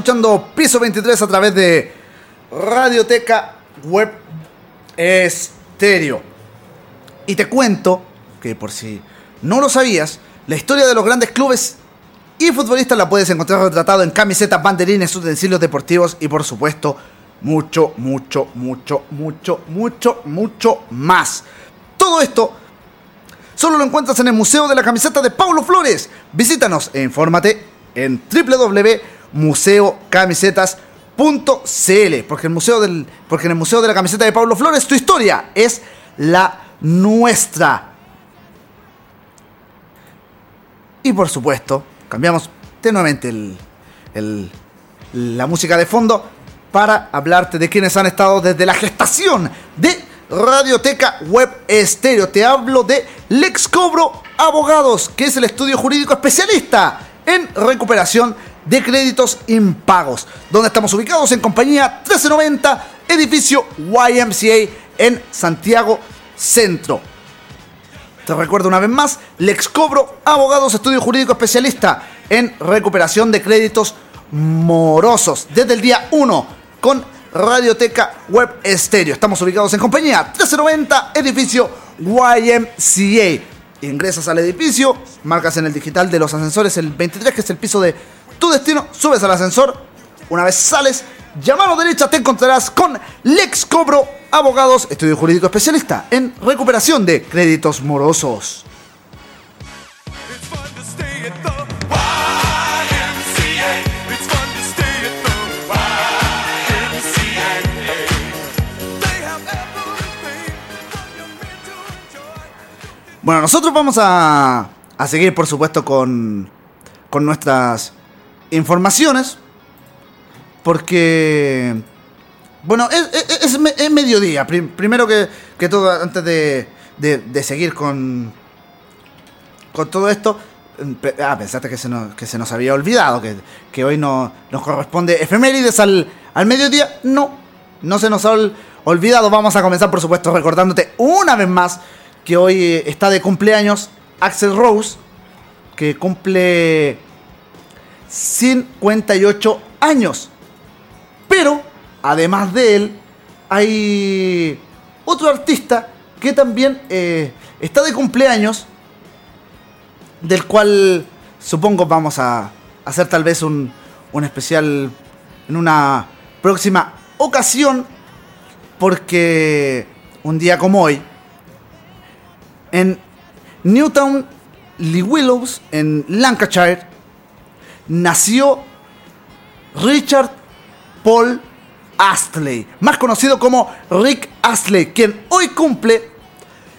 escuchando Piso 23 a través de Radioteca Web Estéreo. Y te cuento que por si no lo sabías, la historia de los grandes clubes y futbolistas la puedes encontrar retratado en camisetas, banderines, utensilios deportivos y por supuesto mucho, mucho, mucho, mucho, mucho, mucho más. Todo esto solo lo encuentras en el Museo de la Camiseta de Paulo Flores. Visítanos e infórmate en www.museocamisetas.cl porque, el museo del, porque en el Museo de la Camiseta de Paulo Flores tu historia es la nuestra. Y por supuesto, cambiamos tenuamente el, la música de fondo para hablarte de quienes han estado desde la gestación de Radioteca Web Estéreo. Te hablo de Lex Cobro Abogados, que es el estudio jurídico especialista en recuperación de créditos impagos, donde estamos ubicados en compañía 1390, edificio YMCA en Santiago Centro. Te recuerdo una vez más, Lex Cobro Abogados, estudio jurídico especialista en recuperación de créditos morosos, desde el día 1 con Radioteca Web Estéreo. Estamos ubicados en compañía 1390, edificio YMCA. Ingresas al edificio, marcas en el digital de los ascensores el 23, que es el piso de tu destino, subes al ascensor. Una vez sales, ya mano derecha te encontrarás con Lex Cobro Abogados, estudio jurídico especialista en recuperación de créditos morosos. Bueno, nosotros vamos a, a seguir, por supuesto, con, con nuestras informaciones. Porque, bueno, es, es, mediodía. primero que, que, todo, antes de, de, seguir con, con todo esto, ah, pensaste que se nos, que se nos había olvidado, que, que hoy no, nos corresponde efemérides al, al mediodía. No, no se nos ha olvidado. Vamos a comenzar, por supuesto, recordándote una vez más que hoy está de cumpleaños, Axel Rose, que cumple 58 años. Pero, además de él, hay otro artista que también eh, está de cumpleaños, del cual supongo vamos a hacer tal vez un, un especial en una próxima ocasión, porque un día como hoy, en Newtown Lee Willows, en Lancashire, nació Richard Paul Astley, más conocido como Rick Astley, quien hoy cumple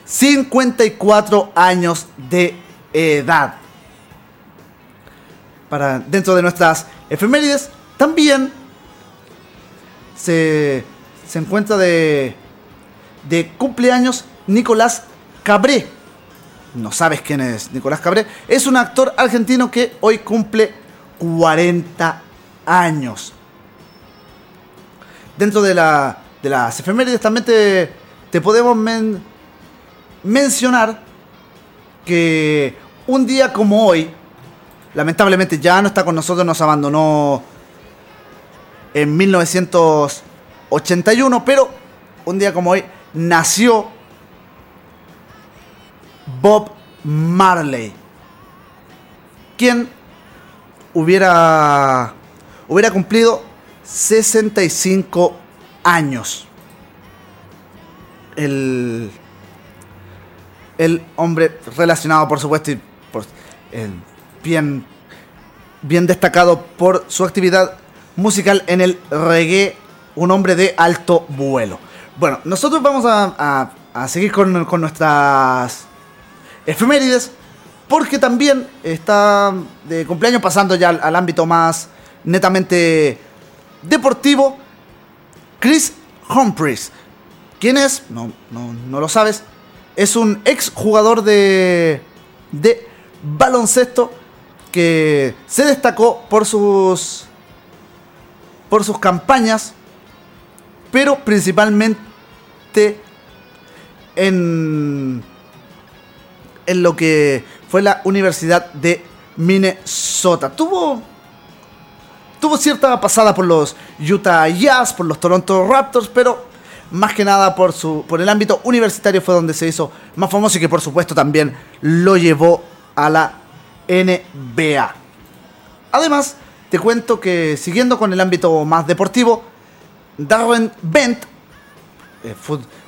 54 años de edad. Para dentro de nuestras efemérides, también se, se encuentra de, de cumpleaños Nicolás Cabré. No sabes quién es Nicolás Cabré. Es un actor argentino que hoy cumple 40 años. Dentro de, la, de las efemérides también te, podemos mencionar que un día como hoy, lamentablemente ya no está con nosotros, nos abandonó en 1981, pero un día como hoy nació Bob Marley, quien hubiera, hubiera cumplido 65 años. El, el hombre relacionado, por supuesto, y por, bien, bien destacado por su actividad musical en el reggae, un hombre de alto vuelo. Bueno, nosotros vamos a, a, seguir con, con nuestras efemérides, porque también está de cumpleaños pasando ya al, ámbito más netamente deportivo, Chris Humphries. ¿Quién es? No, no, lo sabes. Es un ex jugador de, de baloncesto que se destacó por sus por sus campañas, pero principalmente en en lo que fue la Universidad de Minnesota. Tuvo, tuvo cierta pasada por los Utah Jazz, por los Toronto Raptors, pero más que nada por, su, por el ámbito universitario fue donde se hizo más famoso y que por supuesto también lo llevó a la NBA. Además, te cuento que siguiendo con el ámbito más deportivo, Darren Bent, eh,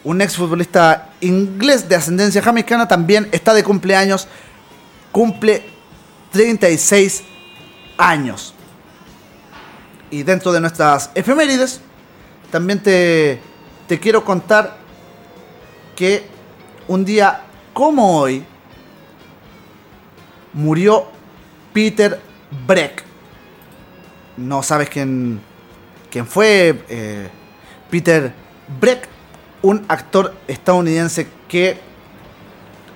un exfutbolista inglés de ascendencia jamaicana, también está de cumpleaños, cumple 36 años. Y dentro de nuestras efemérides, también te, te quiero contar que un día como hoy murió Peter Breck. No sabes quién, quién fue eh, Peter Breck, un actor estadounidense que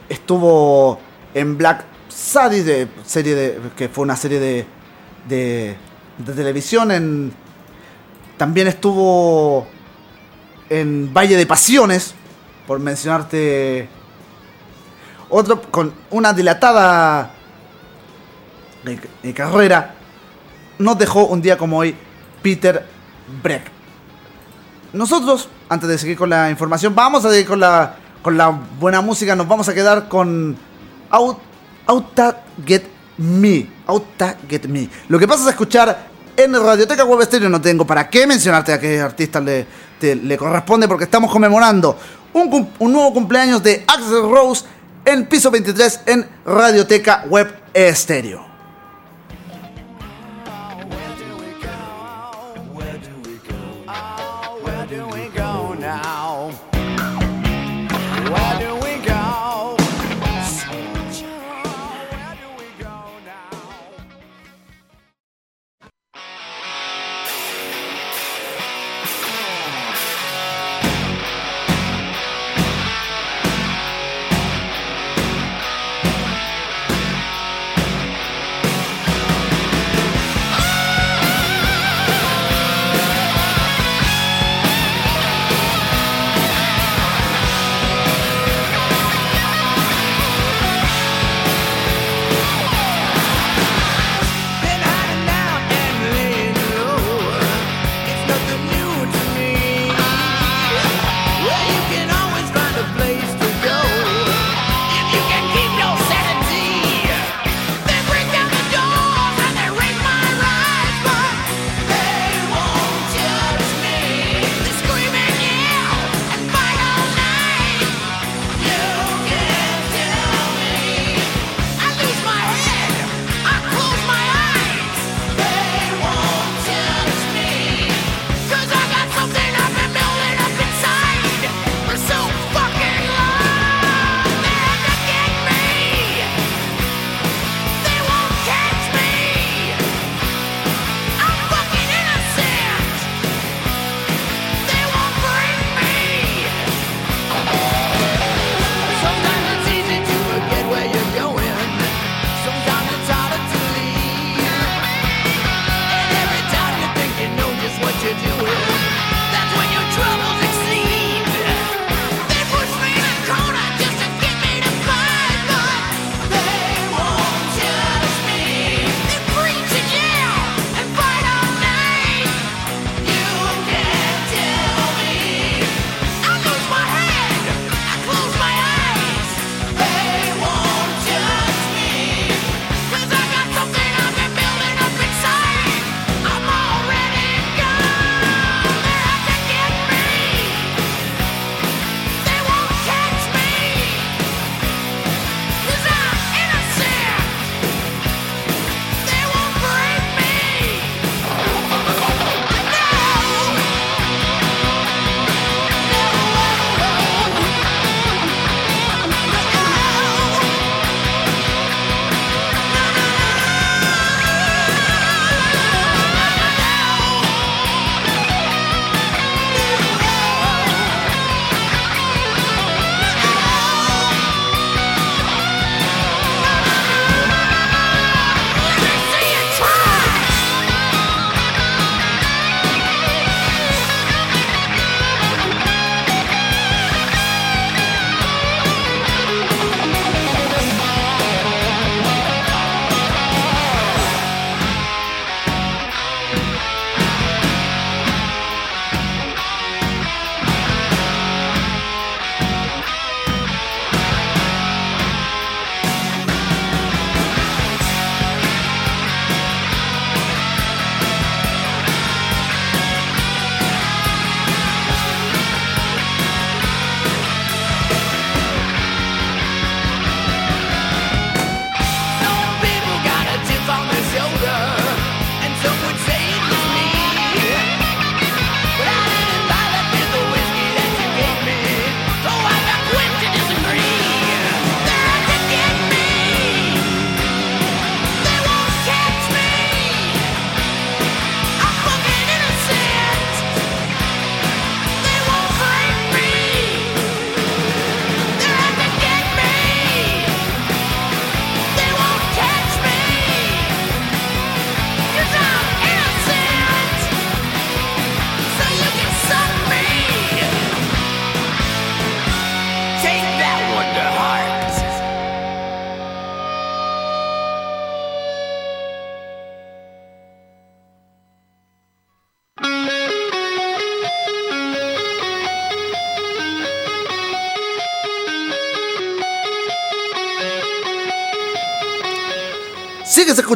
estuvo en Black Sadie, de serie de, que fue una serie de, de, de televisión. En, también estuvo en Valle de Pasiones, por mencionarte otro, con una dilatada carrera, nos dejó un día como hoy Peter Breck. Nosotros, antes de seguir con la información, vamos a seguir con la, con la buena música, nos vamos a quedar con Out, Outa Get Me. Outa Get Me. Lo que pasa es escuchar en Radioteca Web Stereo, no tengo para qué mencionarte a qué artista le, le corresponde, porque estamos conmemorando un, un nuevo cumpleaños de Axel Rose en piso 23 en Radioteca Web Estéreo.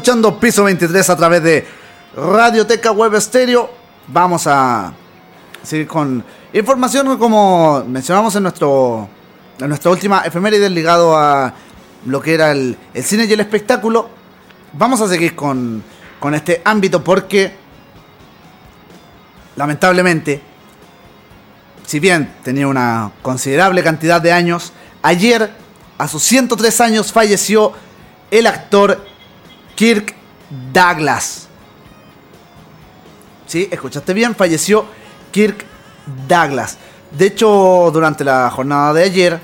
Escuchando Piso 23 a través de Radioteca Web Stereo. Vamos a seguir con información como mencionamos en nuestro en nuestra última efeméride ligado a lo que era el, el cine y el espectáculo. Vamos a seguir con, con este ámbito porque lamentablemente, si bien tenía una considerable cantidad de años, ayer a sus 103 años falleció el actor Kirk Douglas. Sí, escuchaste bien, falleció Kirk Douglas. De hecho, durante la jornada de ayer,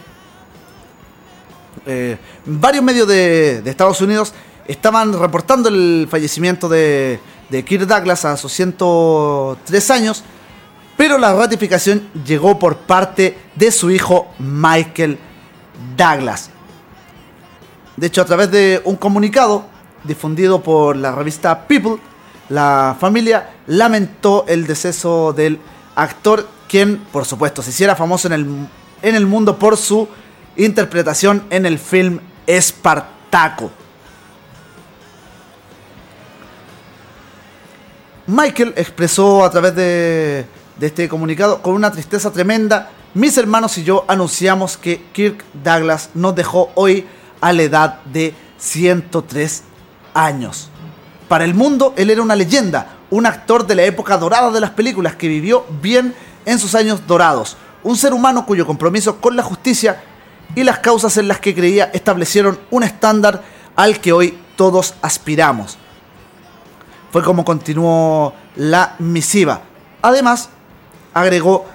eh, varios medios de, Estados Unidos estaban reportando el fallecimiento de, de Kirk Douglas a sus 103 años, pero la ratificación llegó por parte de su hijo Michael Douglas. De hecho, a través de un comunicado, difundido por la revista People, la familia lamentó el deceso del actor, quien por supuesto se hiciera famoso en el, en el mundo por su interpretación en el film Espartaco. Michael expresó a través de, de, este comunicado con una tristeza tremenda, mis hermanos y yo anunciamos que Kirk Douglas nos dejó hoy a la edad de 103 años. Para el mundo, él era una leyenda, un actor de la época dorada de las películas que vivió bien en sus años dorados, un ser humano cuyo compromiso con la justicia y las causas en las que creía establecieron un estándar al que hoy todos aspiramos. Fue como continuó la misiva. Además, agregó,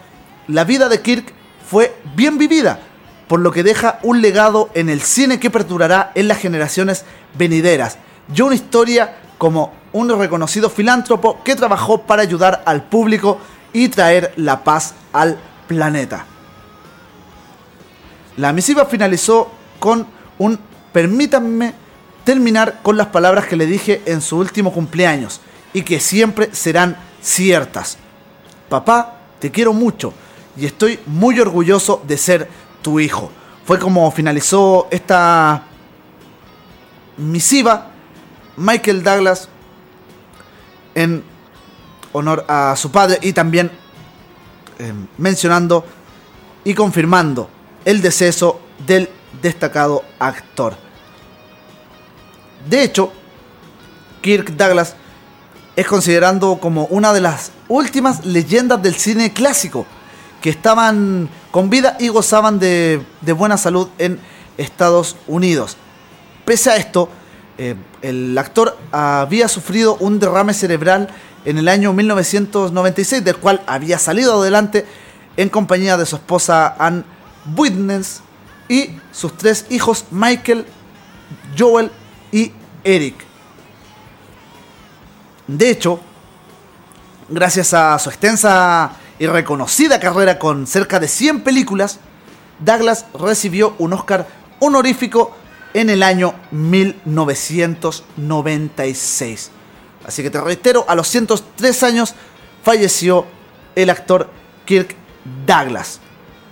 la vida de Kirk fue bien vivida, por lo que deja un legado en el cine que perdurará en las generaciones venideras y una historia como un reconocido filántropo que trabajó para ayudar al público y traer la paz al planeta. La misiva finalizó con un permítanme terminar con las palabras que le dije en su último cumpleaños y que siempre serán ciertas. Papá, te quiero mucho y estoy muy orgulloso de ser tu hijo. Fue como finalizó esta misiva Michael Douglas en honor a su padre y también eh, mencionando y confirmando el deceso del destacado actor. De hecho, Kirk Douglas es considerado como una de las últimas leyendas del cine clásico que estaban con vida y gozaban de, de buena salud en Estados Unidos. Pese a esto, eh, el actor había sufrido un derrame cerebral en el año 1996, del cual había salido adelante en compañía de su esposa Ann Witness y sus tres hijos Michael, Joel y Eric. De hecho, gracias a su extensa y reconocida carrera con cerca de 100 películas, Douglas recibió un Oscar honorífico en el año 1996. Así que te reitero, a los 103 años falleció el actor Kirk Douglas.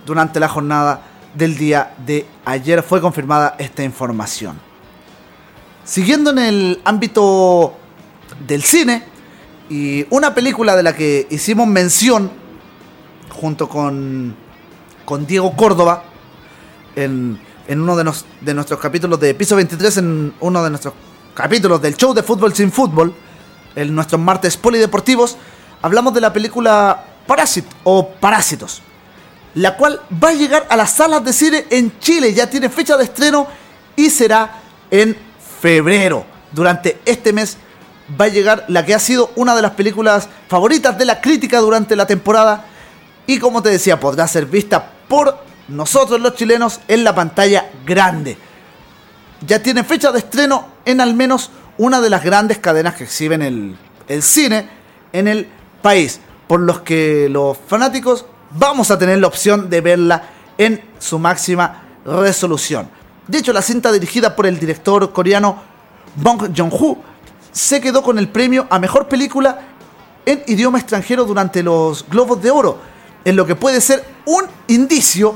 Durante la jornada del día de ayer fue confirmada esta información. Siguiendo en el ámbito del cine, y una película de la que hicimos mención junto con, con Diego Córdoba en en uno de, de nuestros capítulos de Piso 23, en uno de nuestros capítulos del show de fútbol sin fútbol, en nuestros martes polideportivos, hablamos de la película Parásito o Parásitos, la cual va a llegar a las salas de cine en Chile, ya tiene fecha de estreno y será en febrero. Durante este mes va a llegar la que ha sido una de las películas favoritas de la crítica durante la temporada y como te decía podrá ser vista por nosotros los chilenos en la pantalla grande. Ya tiene fecha de estreno en al menos una de las grandes cadenas que exhiben el, cine en el país, por los que los fanáticos vamos a tener la opción de verla en su máxima resolución. De hecho, la cinta dirigida por el director coreano Bong Joon-ho se quedó con el premio a mejor película en idioma extranjero durante los Globos de Oro, en lo que puede ser un indicio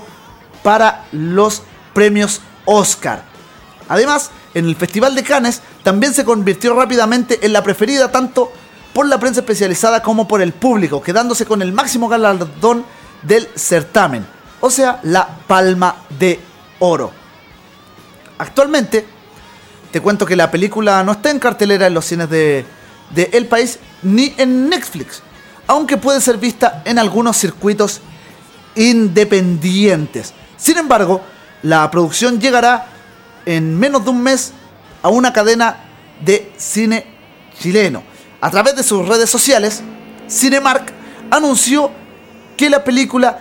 para los premios Oscar. Además, en el Festival de Cannes, también se convirtió rápidamente en la preferida tanto por la prensa especializada como por el público, quedándose con el máximo galardón del certamen, o sea, la Palma de Oro. Actualmente, te cuento que la película no está en cartelera en los cines de, de El País ni en Netflix, aunque puede ser vista en algunos circuitos independientes. Sin embargo, la producción llegará en menos de un mes a una cadena de cine chileno. A través de sus redes sociales, Cinemark anunció que la película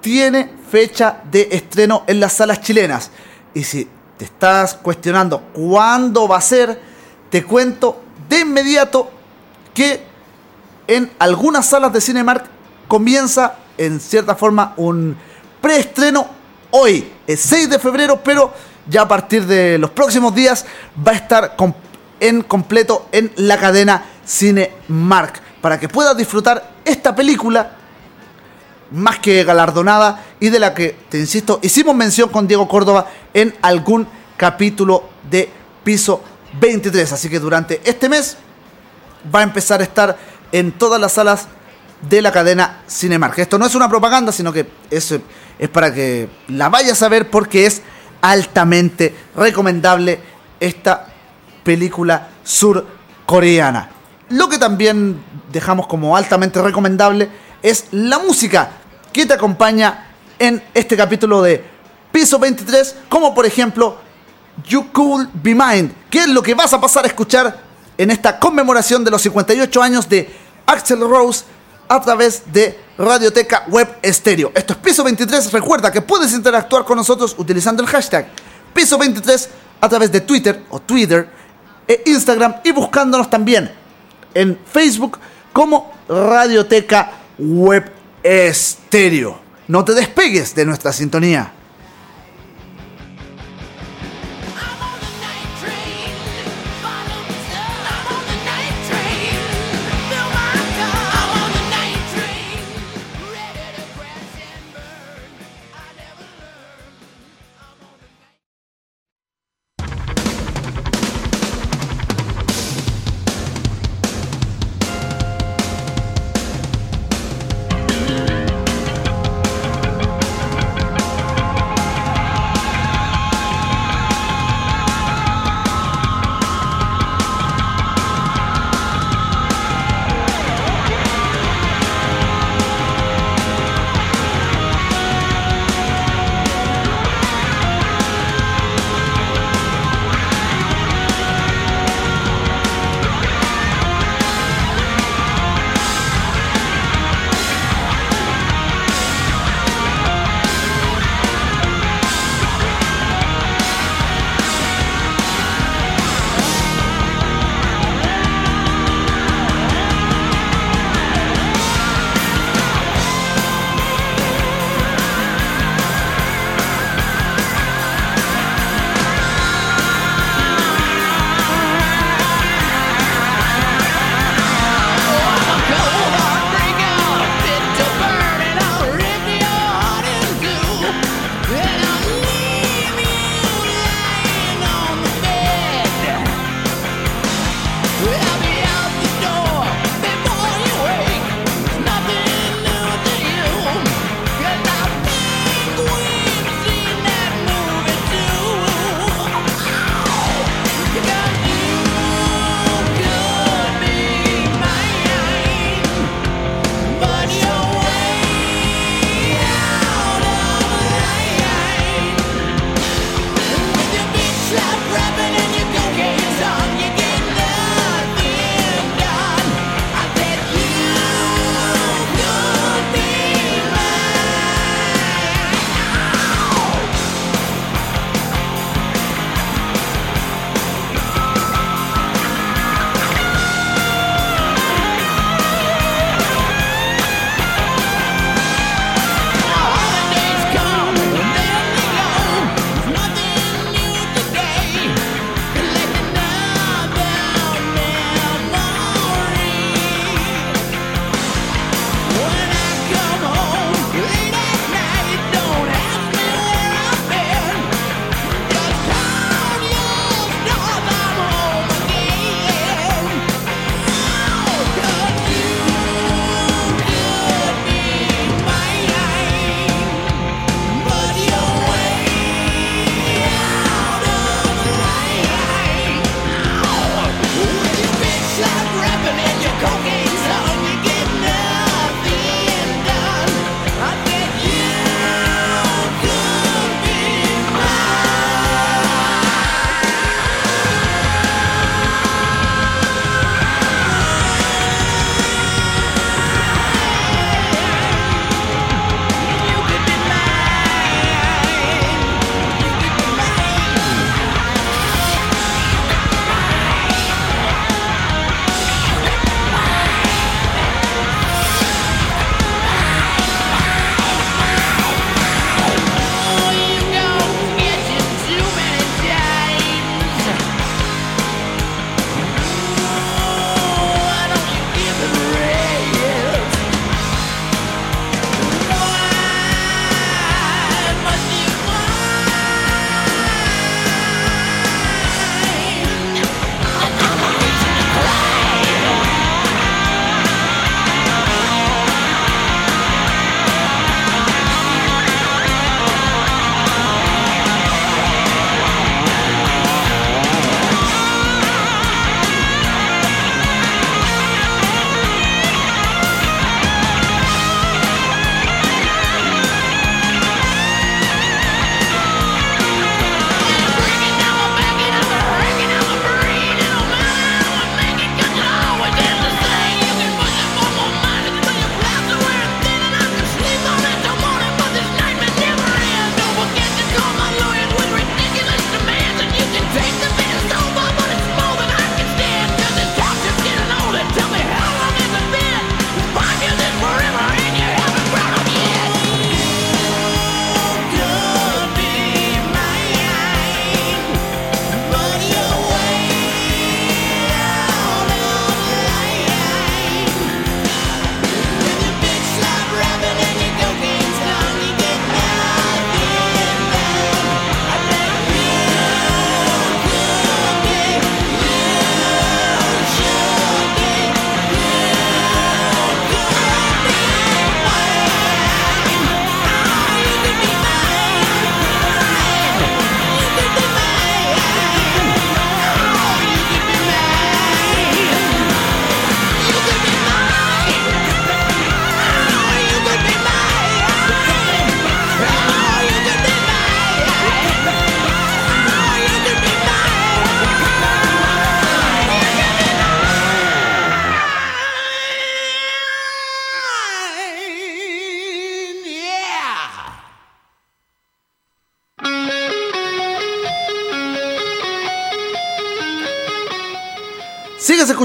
tiene fecha de estreno en las salas chilenas. Y si te estás cuestionando cuándo va a ser, te cuento de inmediato que en algunas salas de Cinemark comienza en cierta forma un preestreno hoy, es 6 de febrero, pero ya a partir de los próximos días va a estar en completo en la cadena Cinemark para que puedas disfrutar esta película más que galardonada y de la que, te insisto, hicimos mención con Diego Córdoba en algún capítulo de Piso 23. Así que durante este mes va a empezar a estar en todas las salas de la cadena Cinemark. Esto no es una propaganda, sino que es, es para que la vayas a ver porque es altamente recomendable esta película surcoreana. Lo que también dejamos como altamente recomendable es la música que te acompaña en este capítulo de Piso 23, como por ejemplo You Could Be Mine, que es lo que vas a pasar a escuchar en esta conmemoración de los 58 años de Axel Rose a través de Radioteca Web Estéreo. Esto es Piso 23. Recuerda que puedes interactuar con nosotros utilizando el hashtag Piso 23 a través de Twitter o Twitter e Instagram y buscándonos también en Facebook como Radioteca Web Estéreo. No te despegues de nuestra sintonía.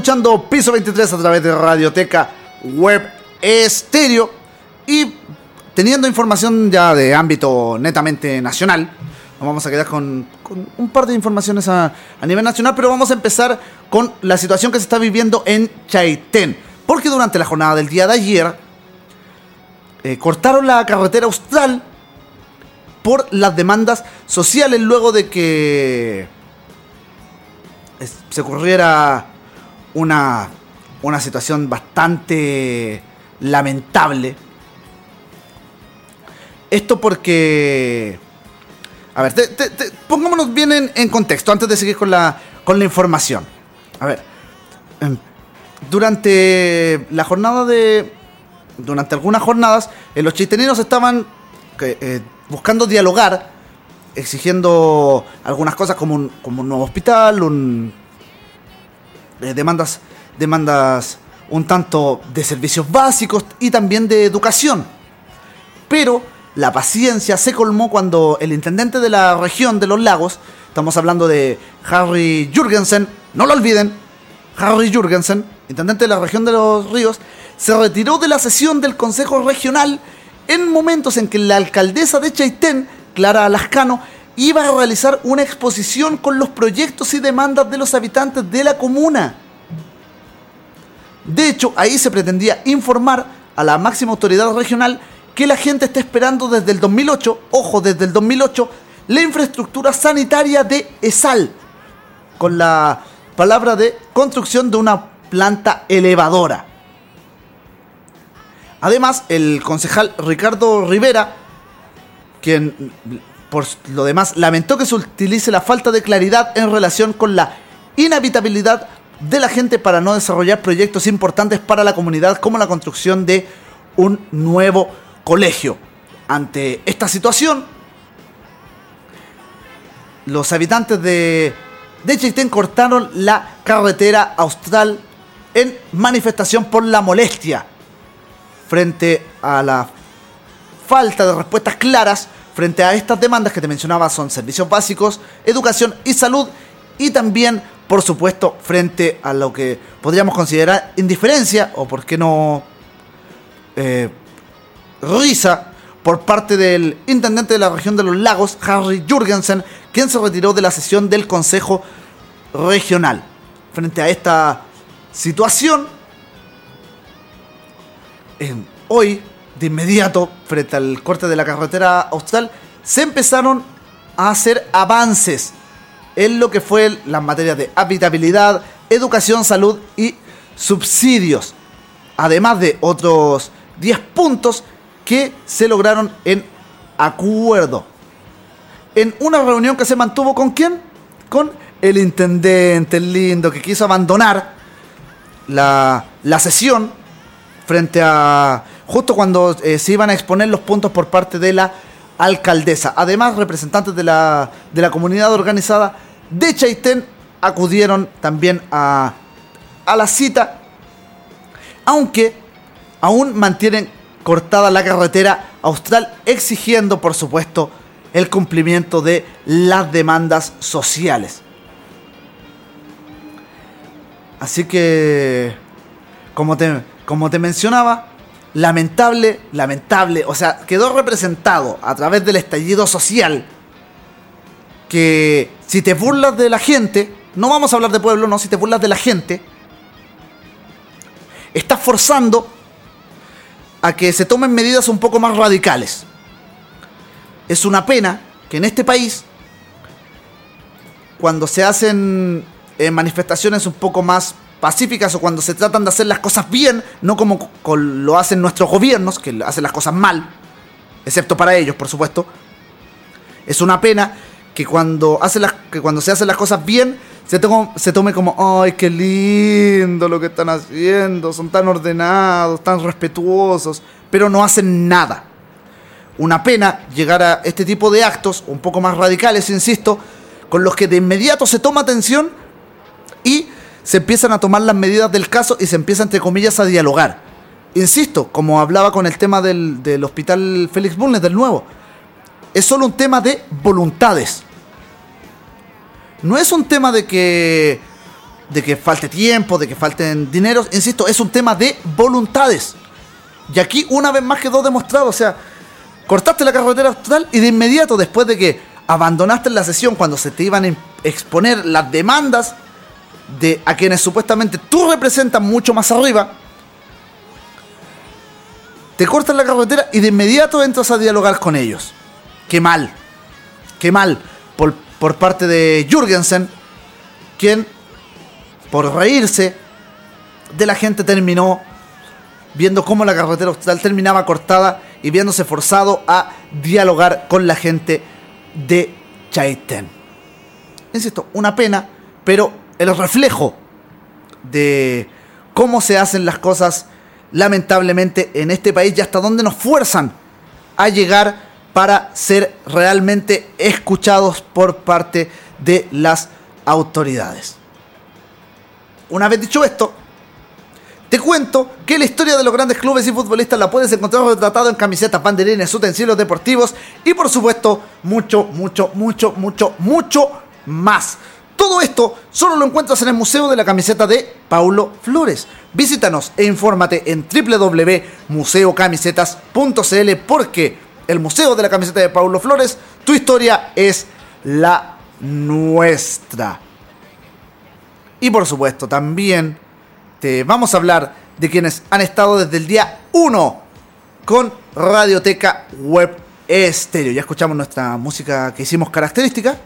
Escuchando Piso 23 a través de Radioteca Web Estéreo y teniendo información ya de ámbito netamente nacional, nos vamos a quedar con, un par de informaciones a, nivel nacional, pero vamos a empezar con la situación que se está viviendo en Chaitén. Porque durante la jornada del día de ayer eh, cortaron la carretera austral por las demandas sociales luego de que se ocurriera una, una situación bastante lamentable. Esto porque... A ver, pongámonos bien en, contexto antes de seguir con la, con la información. A ver, em, durante la jornada de... Durante algunas jornadas, eh, los chisteninos estaban eh, buscando dialogar, exigiendo algunas cosas como un, como un nuevo hospital, un, eh, demandas, demandas un tanto de servicios básicos y también de educación. Pero la paciencia se colmó cuando el intendente de la región de los lagos, estamos hablando de Harry Jurgensen, no lo olviden, Harry Jurgensen, intendente de la región de los ríos, se retiró de la sesión del Consejo Regional en momentos en que la alcaldesa de Chaitén, Clara Lascano, iba a realizar una exposición con los proyectos y demandas de los habitantes de la comuna. De hecho, ahí se pretendía informar a la máxima autoridad regional que la gente está esperando desde el 2008, ojo, desde el 2008, la infraestructura sanitaria de ESAL, con la palabra de construcción de una planta elevadora. Además, el concejal Ricardo Rivera, quien por lo demás lamentó que se utilice la falta de claridad en relación con la inhabitabilidad de la gente para no desarrollar proyectos importantes para la comunidad como la construcción de un nuevo colegio. Ante esta situación, los habitantes de, de Chaitén cortaron la carretera austral en manifestación por la molestia frente a la falta de respuestas claras frente a estas demandas que te mencionaba son servicios básicos, educación y salud y también, por supuesto, frente a lo que podríamos considerar indiferencia o, por qué no, eh, risa por parte del intendente de la región de los lagos, Harry Jurgensen, quien se retiró de la sesión del Consejo Regional. Frente a esta situación, hoy de inmediato, frente al corte de la carretera austral, se empezaron a hacer avances en lo que fue las materias de habitabilidad, educación, salud y subsidios. Además de otros 10 puntos que se lograron en acuerdo. En una reunión que se mantuvo con quién? Con el intendente, lindo, que quiso abandonar la, la sesión frente a justo cuando eh, se iban a exponer los puntos por parte de la alcaldesa. Además, representantes de la, de la comunidad organizada de Chaitén acudieron también a, a la cita, aunque aún mantienen cortada la carretera austral, exigiendo, por supuesto, el cumplimiento de las demandas sociales. Así que, como te, como te mencionaba, lamentable, lamentable, o sea, quedó representado a través del estallido social que si te burlas de la gente, no vamos a hablar de pueblo, no, si te burlas de la gente, estás forzando a que se tomen medidas un poco más radicales. Es una pena que en este país, cuando se hacen eh, manifestaciones un poco más pacíficas o cuando se tratan de hacer las cosas bien, no como lo hacen nuestros gobiernos, que hacen las cosas mal, excepto para ellos, por supuesto. Es una pena que cuando, las, que cuando se hacen las cosas bien, se, se tome como, ay, qué lindo lo que están haciendo, son tan ordenados, tan respetuosos, pero no hacen nada. Una pena llegar a este tipo de actos, un poco más radicales, insisto, con los que de inmediato se toma atención y se empiezan a tomar las medidas del caso y se empieza, entre comillas, a dialogar. Insisto, como hablaba con el tema del, hospital Félix Bulnes, del nuevo, es solo un tema de voluntades. No es un tema de que de que falte tiempo, de que falten dineros. Insisto, es un tema de voluntades. Y aquí una vez más quedó demostrado, o sea, cortaste la carretera total y de inmediato después de que abandonaste la sesión cuando se te iban a exponer las demandas de a quienes supuestamente tú representas mucho más arriba, te cortas la carretera y de inmediato entras a dialogar con ellos. Qué mal, qué mal por, por parte de Jürgensen, quien por reírse de la gente terminó viendo cómo la carretera austral terminaba cortada y viéndose forzado a dialogar con la gente de Chaitén. Insisto, una pena, pero el reflejo de cómo se hacen las cosas lamentablemente en este país y hasta dónde nos fuerzan a llegar para ser realmente escuchados por parte de las autoridades. Una vez dicho esto, te cuento que la historia de los grandes clubes y futbolistas la puedes encontrar retratado en camisetas, banderines, utensilios deportivos y por supuesto mucho, mucho, mucho, mucho, mucho más. Todo esto solo lo encuentras en el Museo de la Camiseta de Paulo Flores. Visítanos e infórmate en www.museocamisetas.cl porque el Museo de la Camiseta de Paulo Flores, tu historia es la nuestra. Y por supuesto, también te vamos a hablar de quienes han estado desde el día 1 con Radioteca Web Estéreo. Ya escuchamos nuestra música que hicimos característica.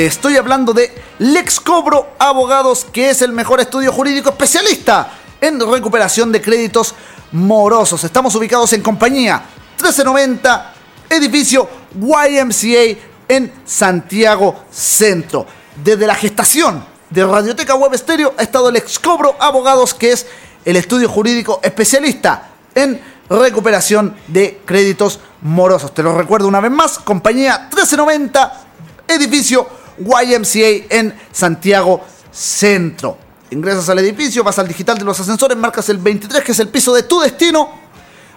Te estoy hablando de Lex Cobro Abogados, que es el mejor estudio jurídico especialista en recuperación de créditos morosos. Estamos ubicados en compañía 1390, edificio YMCA en Santiago Centro. Desde la gestación de Radioteca Web Stereo ha estado el Excobro Abogados, que es el estudio jurídico especialista en recuperación de créditos morosos. Te lo recuerdo una vez más, compañía 1390, edificio YMCA en Santiago Centro. Ingresas al edificio, vas al digital de los ascensores, marcas el 23, que es el piso de tu destino,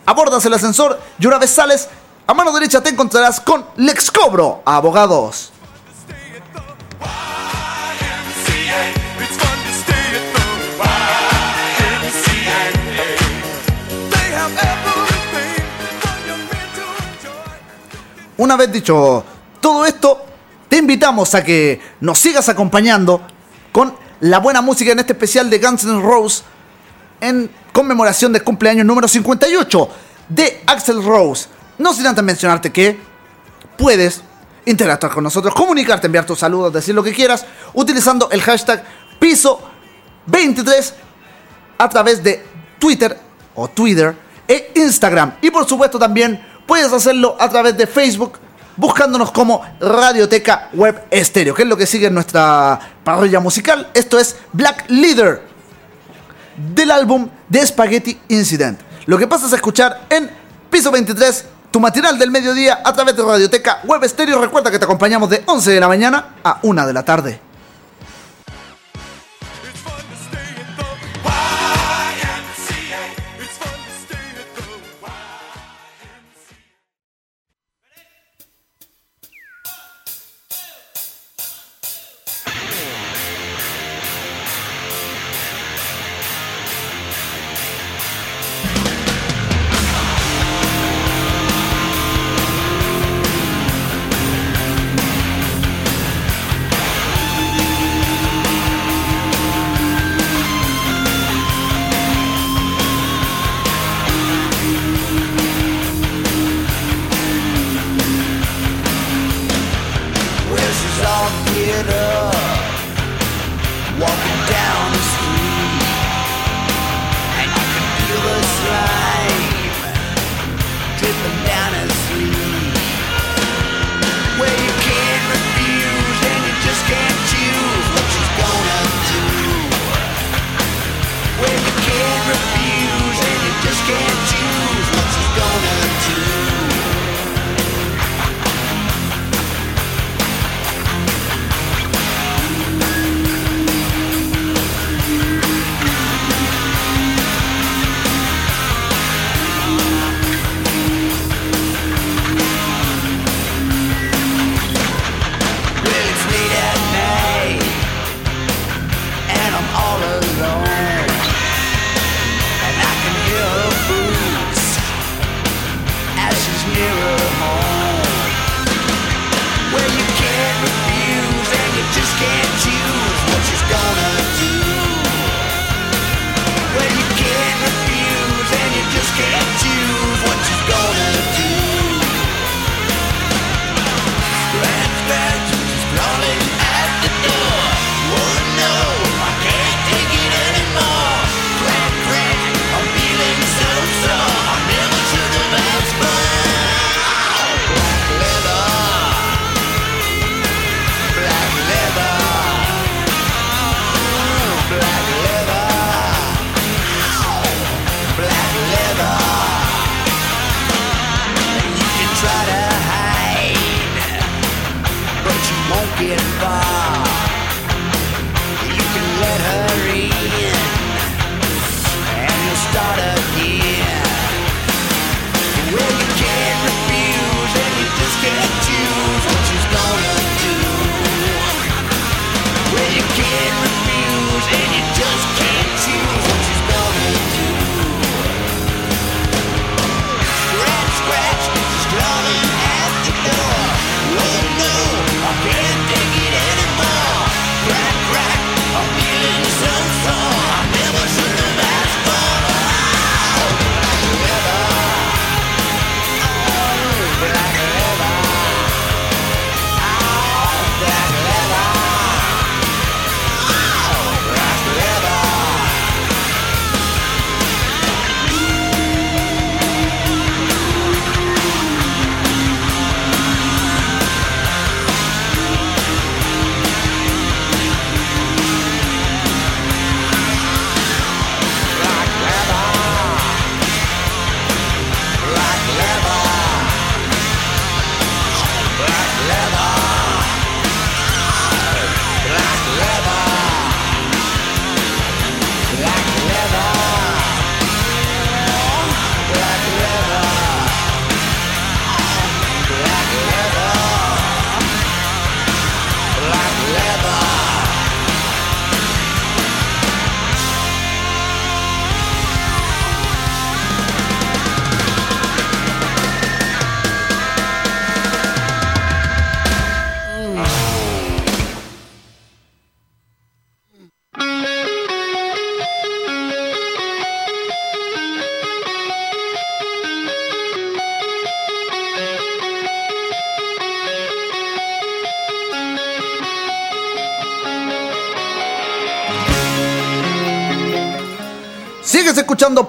abordas el ascensor y una vez sales, a mano derecha te encontrarás con Lex Cobro, abogados. Una vez dicho todo esto, te invitamos a que nos sigas acompañando con la buena música en este especial de Guns N' Roses en conmemoración del cumpleaños número 58 de Axel Rose. No sin antes mencionarte que puedes interactuar con nosotros, comunicarte, enviar tus saludos, decir lo que quieras, utilizando el hashtag piso23 a través de Twitter o Twitter e Instagram. Y por supuesto también puedes hacerlo a través de Facebook buscándonos como Radioteca Web Estéreo, que es lo que sigue en nuestra parrilla musical. Esto es Black Leader del álbum de Spaghetti Incident. Lo que pasas a escuchar en Piso 23, tu matinal del mediodía a través de Radioteca Web Estéreo. Recuerda que te acompañamos de 11 de la mañana a 1 de la tarde.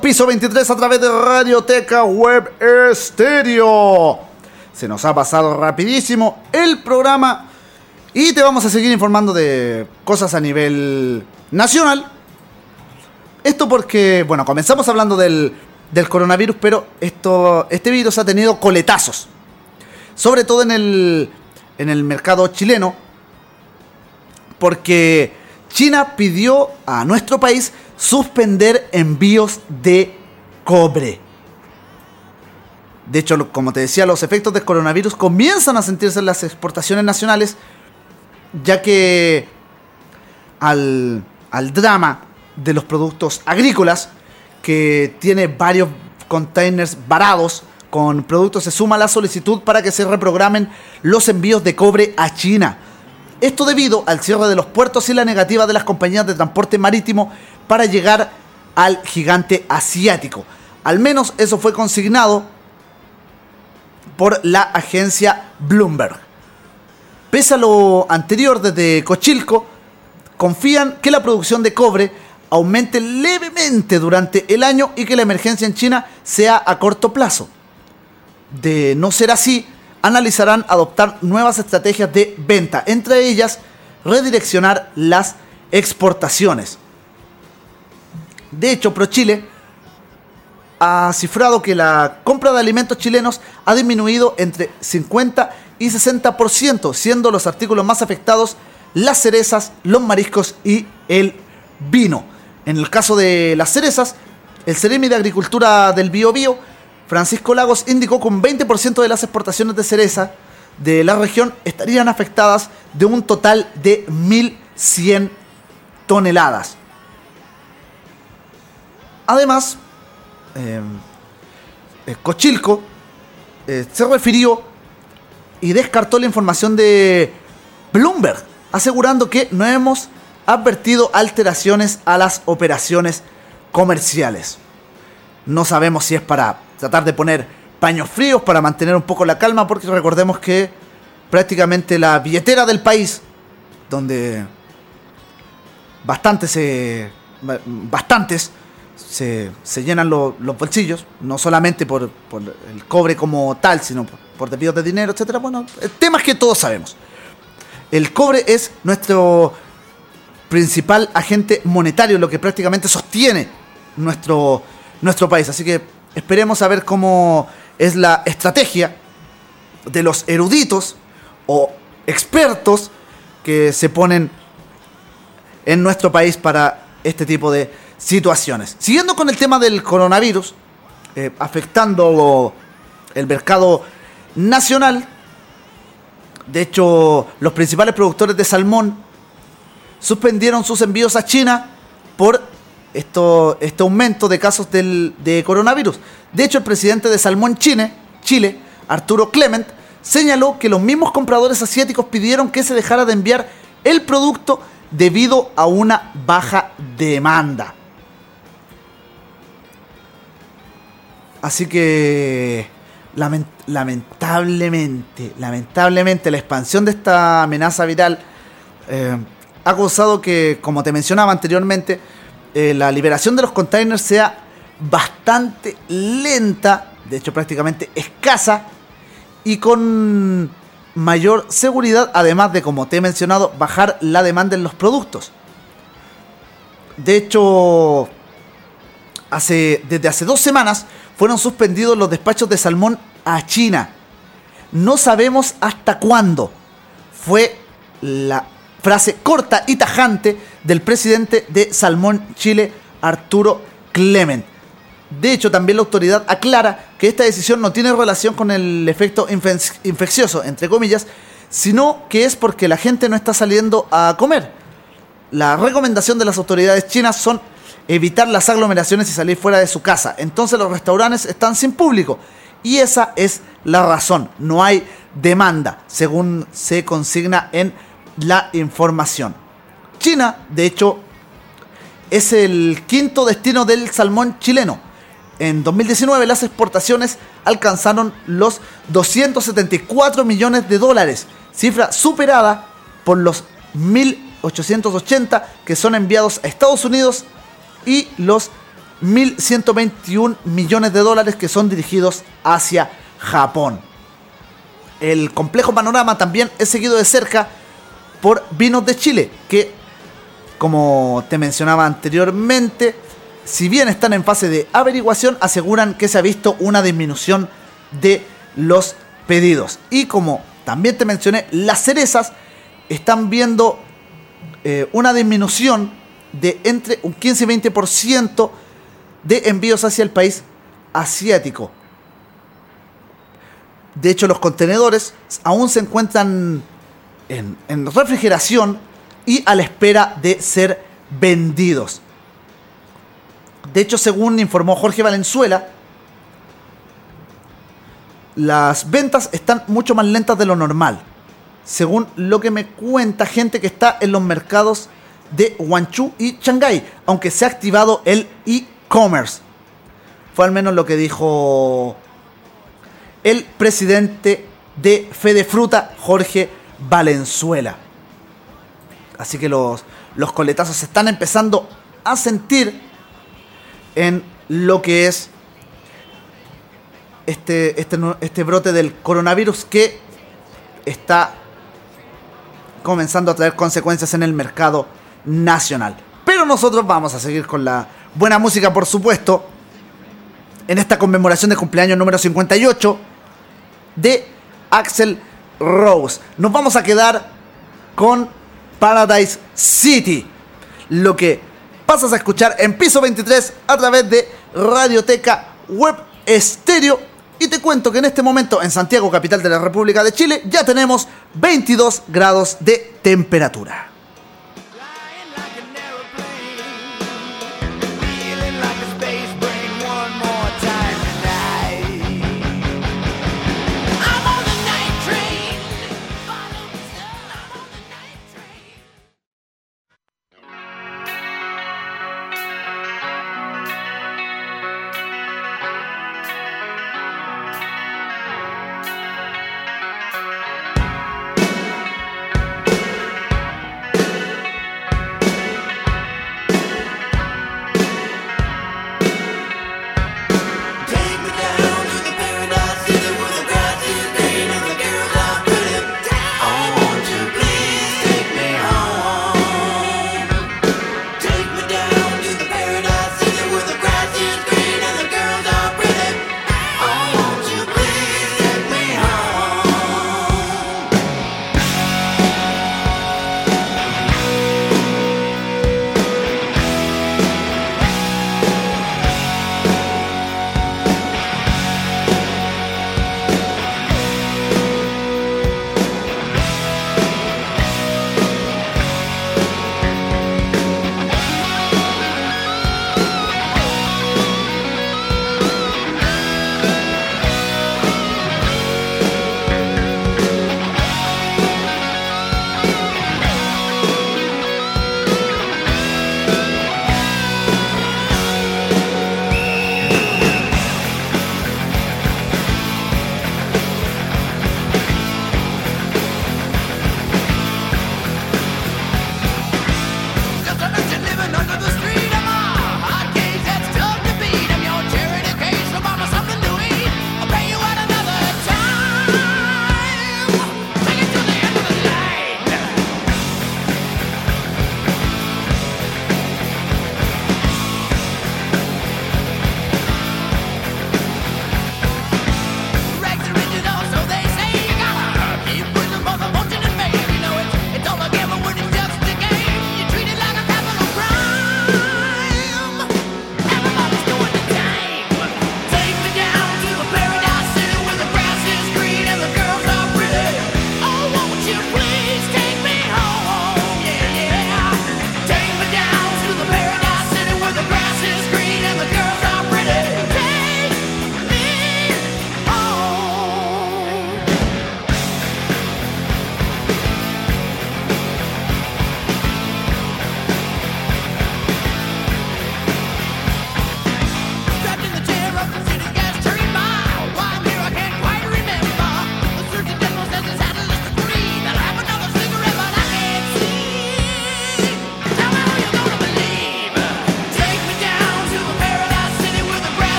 Piso 23 a través de Radioteca Web Estéreo. Se nos ha pasado rapidísimo el programa y te vamos a seguir informando de cosas a nivel nacional. Esto porque, bueno, comenzamos hablando del, del coronavirus, pero esto, este virus ha tenido coletazos. Sobre todo en el, en el mercado chileno, porque China pidió a nuestro país suspender envíos de cobre. De hecho, como te decía, los efectos del coronavirus comienzan a sentirse en las exportaciones nacionales, ya que al, al drama de los productos agrícolas, que tiene varios containers varados con productos, se suma la solicitud para que se reprogramen los envíos de cobre a China. Esto debido al cierre de los puertos y la negativa de las compañías de transporte marítimo para llegar al gigante asiático. Al menos eso fue consignado por la agencia Bloomberg. Pese a lo anterior desde Cochilco, confían que la producción de cobre aumente levemente durante el año y que la emergencia en China sea a corto plazo. De no ser así, analizarán adoptar nuevas estrategias de venta, entre ellas redireccionar las exportaciones. De hecho, ProChile ha cifrado que la compra de alimentos chilenos ha disminuido entre 50 y 60%, siendo los artículos más afectados las cerezas, los mariscos y el vino. En el caso de las cerezas, el Ceremi de Agricultura del Bio Bio, Francisco Lagos, indicó que un 20% de las exportaciones de cereza de la región estarían afectadas de un total de 1.100 toneladas. Además, em, eh, Cochilco eh, se refirió y descartó la información de Bloomberg, asegurando que no hemos advertido alteraciones a las operaciones comerciales. No sabemos si es para tratar de poner paños fríos para mantener un poco la calma, porque recordemos que prácticamente la billetera del país, donde bastantes, se bastantes se, llenan los bolsillos, no solamente por, el cobre como tal, sino por, por de dinero, etcétera. Bueno, temas que todos sabemos. El cobre es nuestro principal agente monetario, lo que prácticamente sostiene nuestro, nuestro país. Así que esperemos a ver cómo es la estrategia de los eruditos o expertos que se ponen en nuestro país para este tipo de situaciones. Siguiendo con el tema del coronavirus, eh, afectando el mercado nacional, de hecho, los principales productores de salmón suspendieron sus envíos a China por esto, este aumento de casos del, de coronavirus. De hecho, el presidente de Salmón Chile, Chile, Arturo Clement, señaló que los mismos compradores asiáticos pidieron que se dejara de enviar el producto debido a una baja demanda. Así que lamentablemente, lamentablemente la expansión de esta amenaza viral eh, ha causado que, como te mencionaba anteriormente, eh, la liberación de los containers sea bastante lenta, de hecho prácticamente escasa, y con mayor seguridad, además de, como te he mencionado, bajar la demanda en los productos. De hecho, hace, desde hace dos semanas fueron suspendidos los despachos de salmón a China. No sabemos hasta cuándo. Fue la frase corta y tajante del presidente de Salmón Chile, Arturo Clement. De hecho, también la autoridad aclara que esta decisión no tiene relación con el efecto infeccioso, entre comillas, sino que es porque la gente no está saliendo a comer. La recomendación de las autoridades chinas son evitar las aglomeraciones y salir fuera de su casa. Entonces los restaurantes están sin público. Y esa es la razón. No hay demanda, según se consigna en la información. China, de hecho, es el quinto destino del salmón chileno. En 2019 las exportaciones alcanzaron los 274 millones de dólares, cifra superada por los 1.880 que son enviados a Estados Unidos y los 1.121 millones de dólares que son dirigidos hacia Japón. El complejo panorama también es seguido de cerca por Vinos de Chile, que, como te mencionaba anteriormente, si bien están en fase de averiguación, aseguran que se ha visto una disminución de los pedidos. Y como también te mencioné, las cerezas están viendo eh, una disminución de entre un 15 y 20% de envíos hacia el país asiático. De hecho, los contenedores aún se encuentran en, refrigeración y a la espera de ser vendidos. De hecho, según informó Jorge Valenzuela, las ventas están mucho más lentas de lo normal. Según lo que me cuenta gente que está en los mercados de Guangzhou y Shanghái, aunque se ha activado el e-commerce. Fue al menos lo que dijo el presidente de Fede Fruta, Jorge Valenzuela. Así que los, los coletazos se están empezando a sentir en lo que es este, este, este brote del coronavirus que está comenzando a traer consecuencias en el mercado nacional. Pero nosotros vamos a seguir con la buena música, por supuesto, en esta conmemoración de cumpleaños número 58 de Axel Rose. Nos vamos a quedar con Paradise City. Lo que pasas a escuchar en piso 23 a través de Radioteca Web Estéreo. Y te cuento que en este momento en Santiago, capital de la República de Chile, ya tenemos 22 grados de temperatura.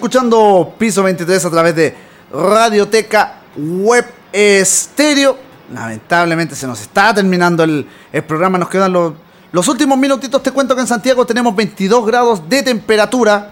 Escuchando Piso 23 a través de Radioteca Web Estéreo. Lamentablemente se nos está terminando el, el programa, nos quedan los, los últimos minutitos. Te cuento que en Santiago tenemos 22 grados de temperatura.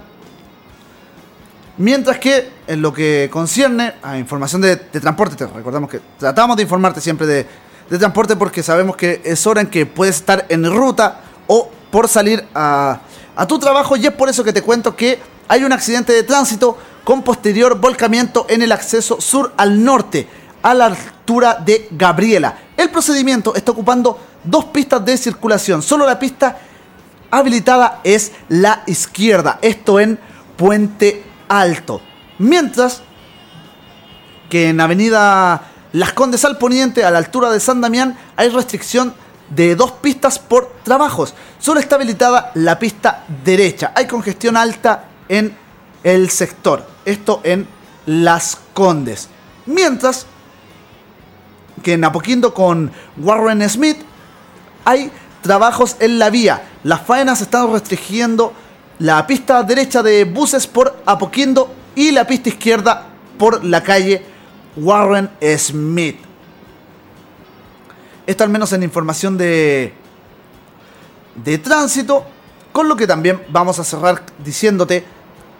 Mientras que en lo que concierne a información de, de transporte, te recordamos que tratamos de informarte siempre de, de transporte porque sabemos que es hora en que puedes estar en ruta o por salir a, a tu trabajo y es por eso que te cuento que hay un accidente de tránsito con posterior volcamiento en el acceso sur al norte, a la altura de Gabriela. El procedimiento está ocupando dos pistas de circulación. Solo la pista habilitada es la izquierda, esto en Puente Alto. Mientras que en Avenida Las Condes al Poniente, a la altura de San Damián, hay restricción de dos pistas por trabajos. Solo está habilitada la pista derecha. Hay congestión alta en el sector. Esto en Las Condes. Mientras que en Apoquindo con Warren Smith hay trabajos en la vía. Las faenas están restringiendo la pista derecha de buses por Apoquindo y la pista izquierda por la calle Warren Smith. Esto al menos en información de, de tránsito, con lo que también vamos a cerrar diciéndote,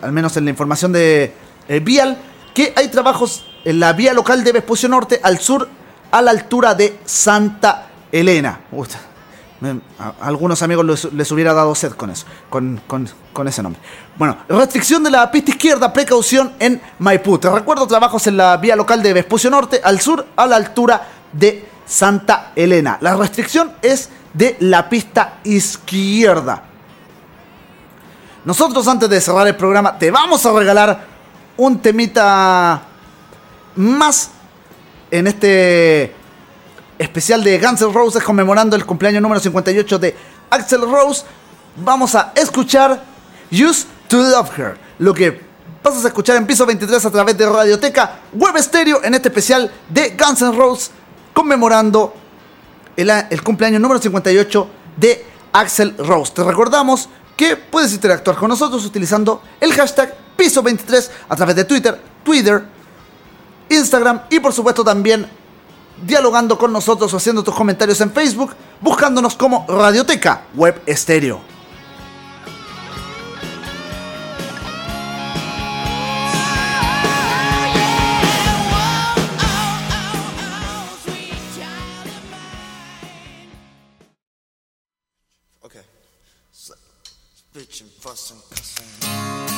al menos en la información de eh, Vial, que hay trabajos en la vía local de Vespucio Norte al sur a la altura de Santa Elena. A, algunos amigos les, hubiera dado sed con eso, con, con- con ese nombre. Bueno, restricción de la pista izquierda, precaución en Maipú. Te recuerdo trabajos en la vía local de Vespucio Norte al sur a la altura de Santa Elena. La restricción es de la pista izquierda. Nosotros antes de cerrar el programa te vamos a regalar un temita más en este especial de Guns N' Roses conmemorando el cumpleaños número 58 de Axel Rose. Vamos a escuchar Used to Love Her. Lo que vas a escuchar en piso 23 a través de Radioteca Web Stereo en este especial de Guns N' Roses conmemorando el, el cumpleaños número 58 de Axel Rose. Te recordamos que puedes interactuar con nosotros utilizando el hashtag piso23 a través de Twitter, Twitter, Instagram y por supuesto también dialogando con nosotros o haciendo tus comentarios en Facebook, buscándonos como Radioteca Web Estéreo. Cussing, cussing.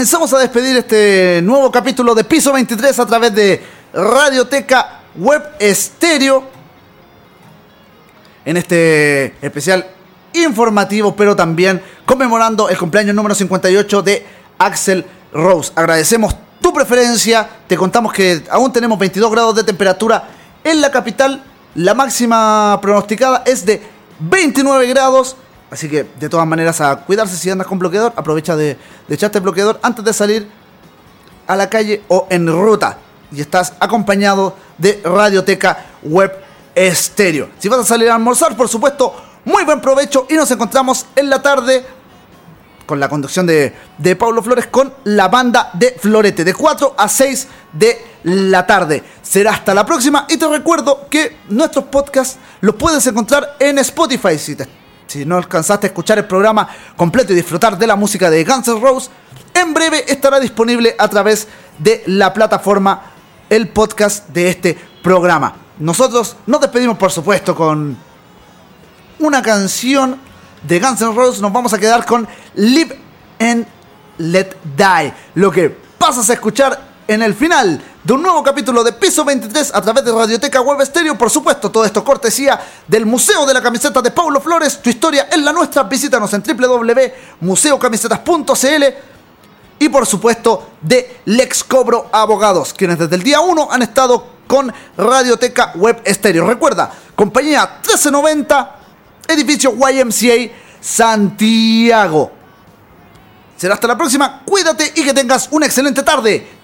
comenzamos a despedir este nuevo capítulo de Piso 23 a través de Radioteca Web Estéreo. En este especial informativo, pero también conmemorando el cumpleaños número 58 de Axel Rose. Agradecemos tu preferencia. Te contamos que aún tenemos 22 grados de temperatura en la capital. La máxima pronosticada es de 29 grados. Así que de todas maneras a cuidarse si andas con bloqueador. Aprovecha de, echarte el bloqueador antes de salir a la calle o en ruta. Y estás acompañado de Radioteca Web Estéreo. Si vas a salir a almorzar, por supuesto, muy buen provecho y nos encontramos en la tarde con la conducción de, de Pablo Flores con la banda de Florete de 4 a 6 de la tarde. Será hasta la próxima y te recuerdo que nuestros podcasts los puedes encontrar en Spotify. Si, te- si no alcanzaste a escuchar el programa completo y disfrutar de la música de Guns N' Roses, en breve estará disponible a través de la plataforma el podcast de este programa. Nosotros nos despedimos por supuesto con una canción de Guns N' Roses, nos vamos a quedar con Live and Let Die. Lo que pasas a escuchar en el final de un nuevo capítulo de Piso 23 a través de Radioteca Web Stereo. Por supuesto, todo esto cortesía del Museo de la Camiseta de Paulo Flores. Tu historia es la nuestra. Visítanos en www.museocamisetas.cl y por supuesto de Lex Cobro Abogados, quienes desde el día 1 han estado con Radioteca Web Stereo. Recuerda, compañía 1390, edificio YMCA Santiago. Será hasta la próxima, cuídate y que tengas una excelente tarde.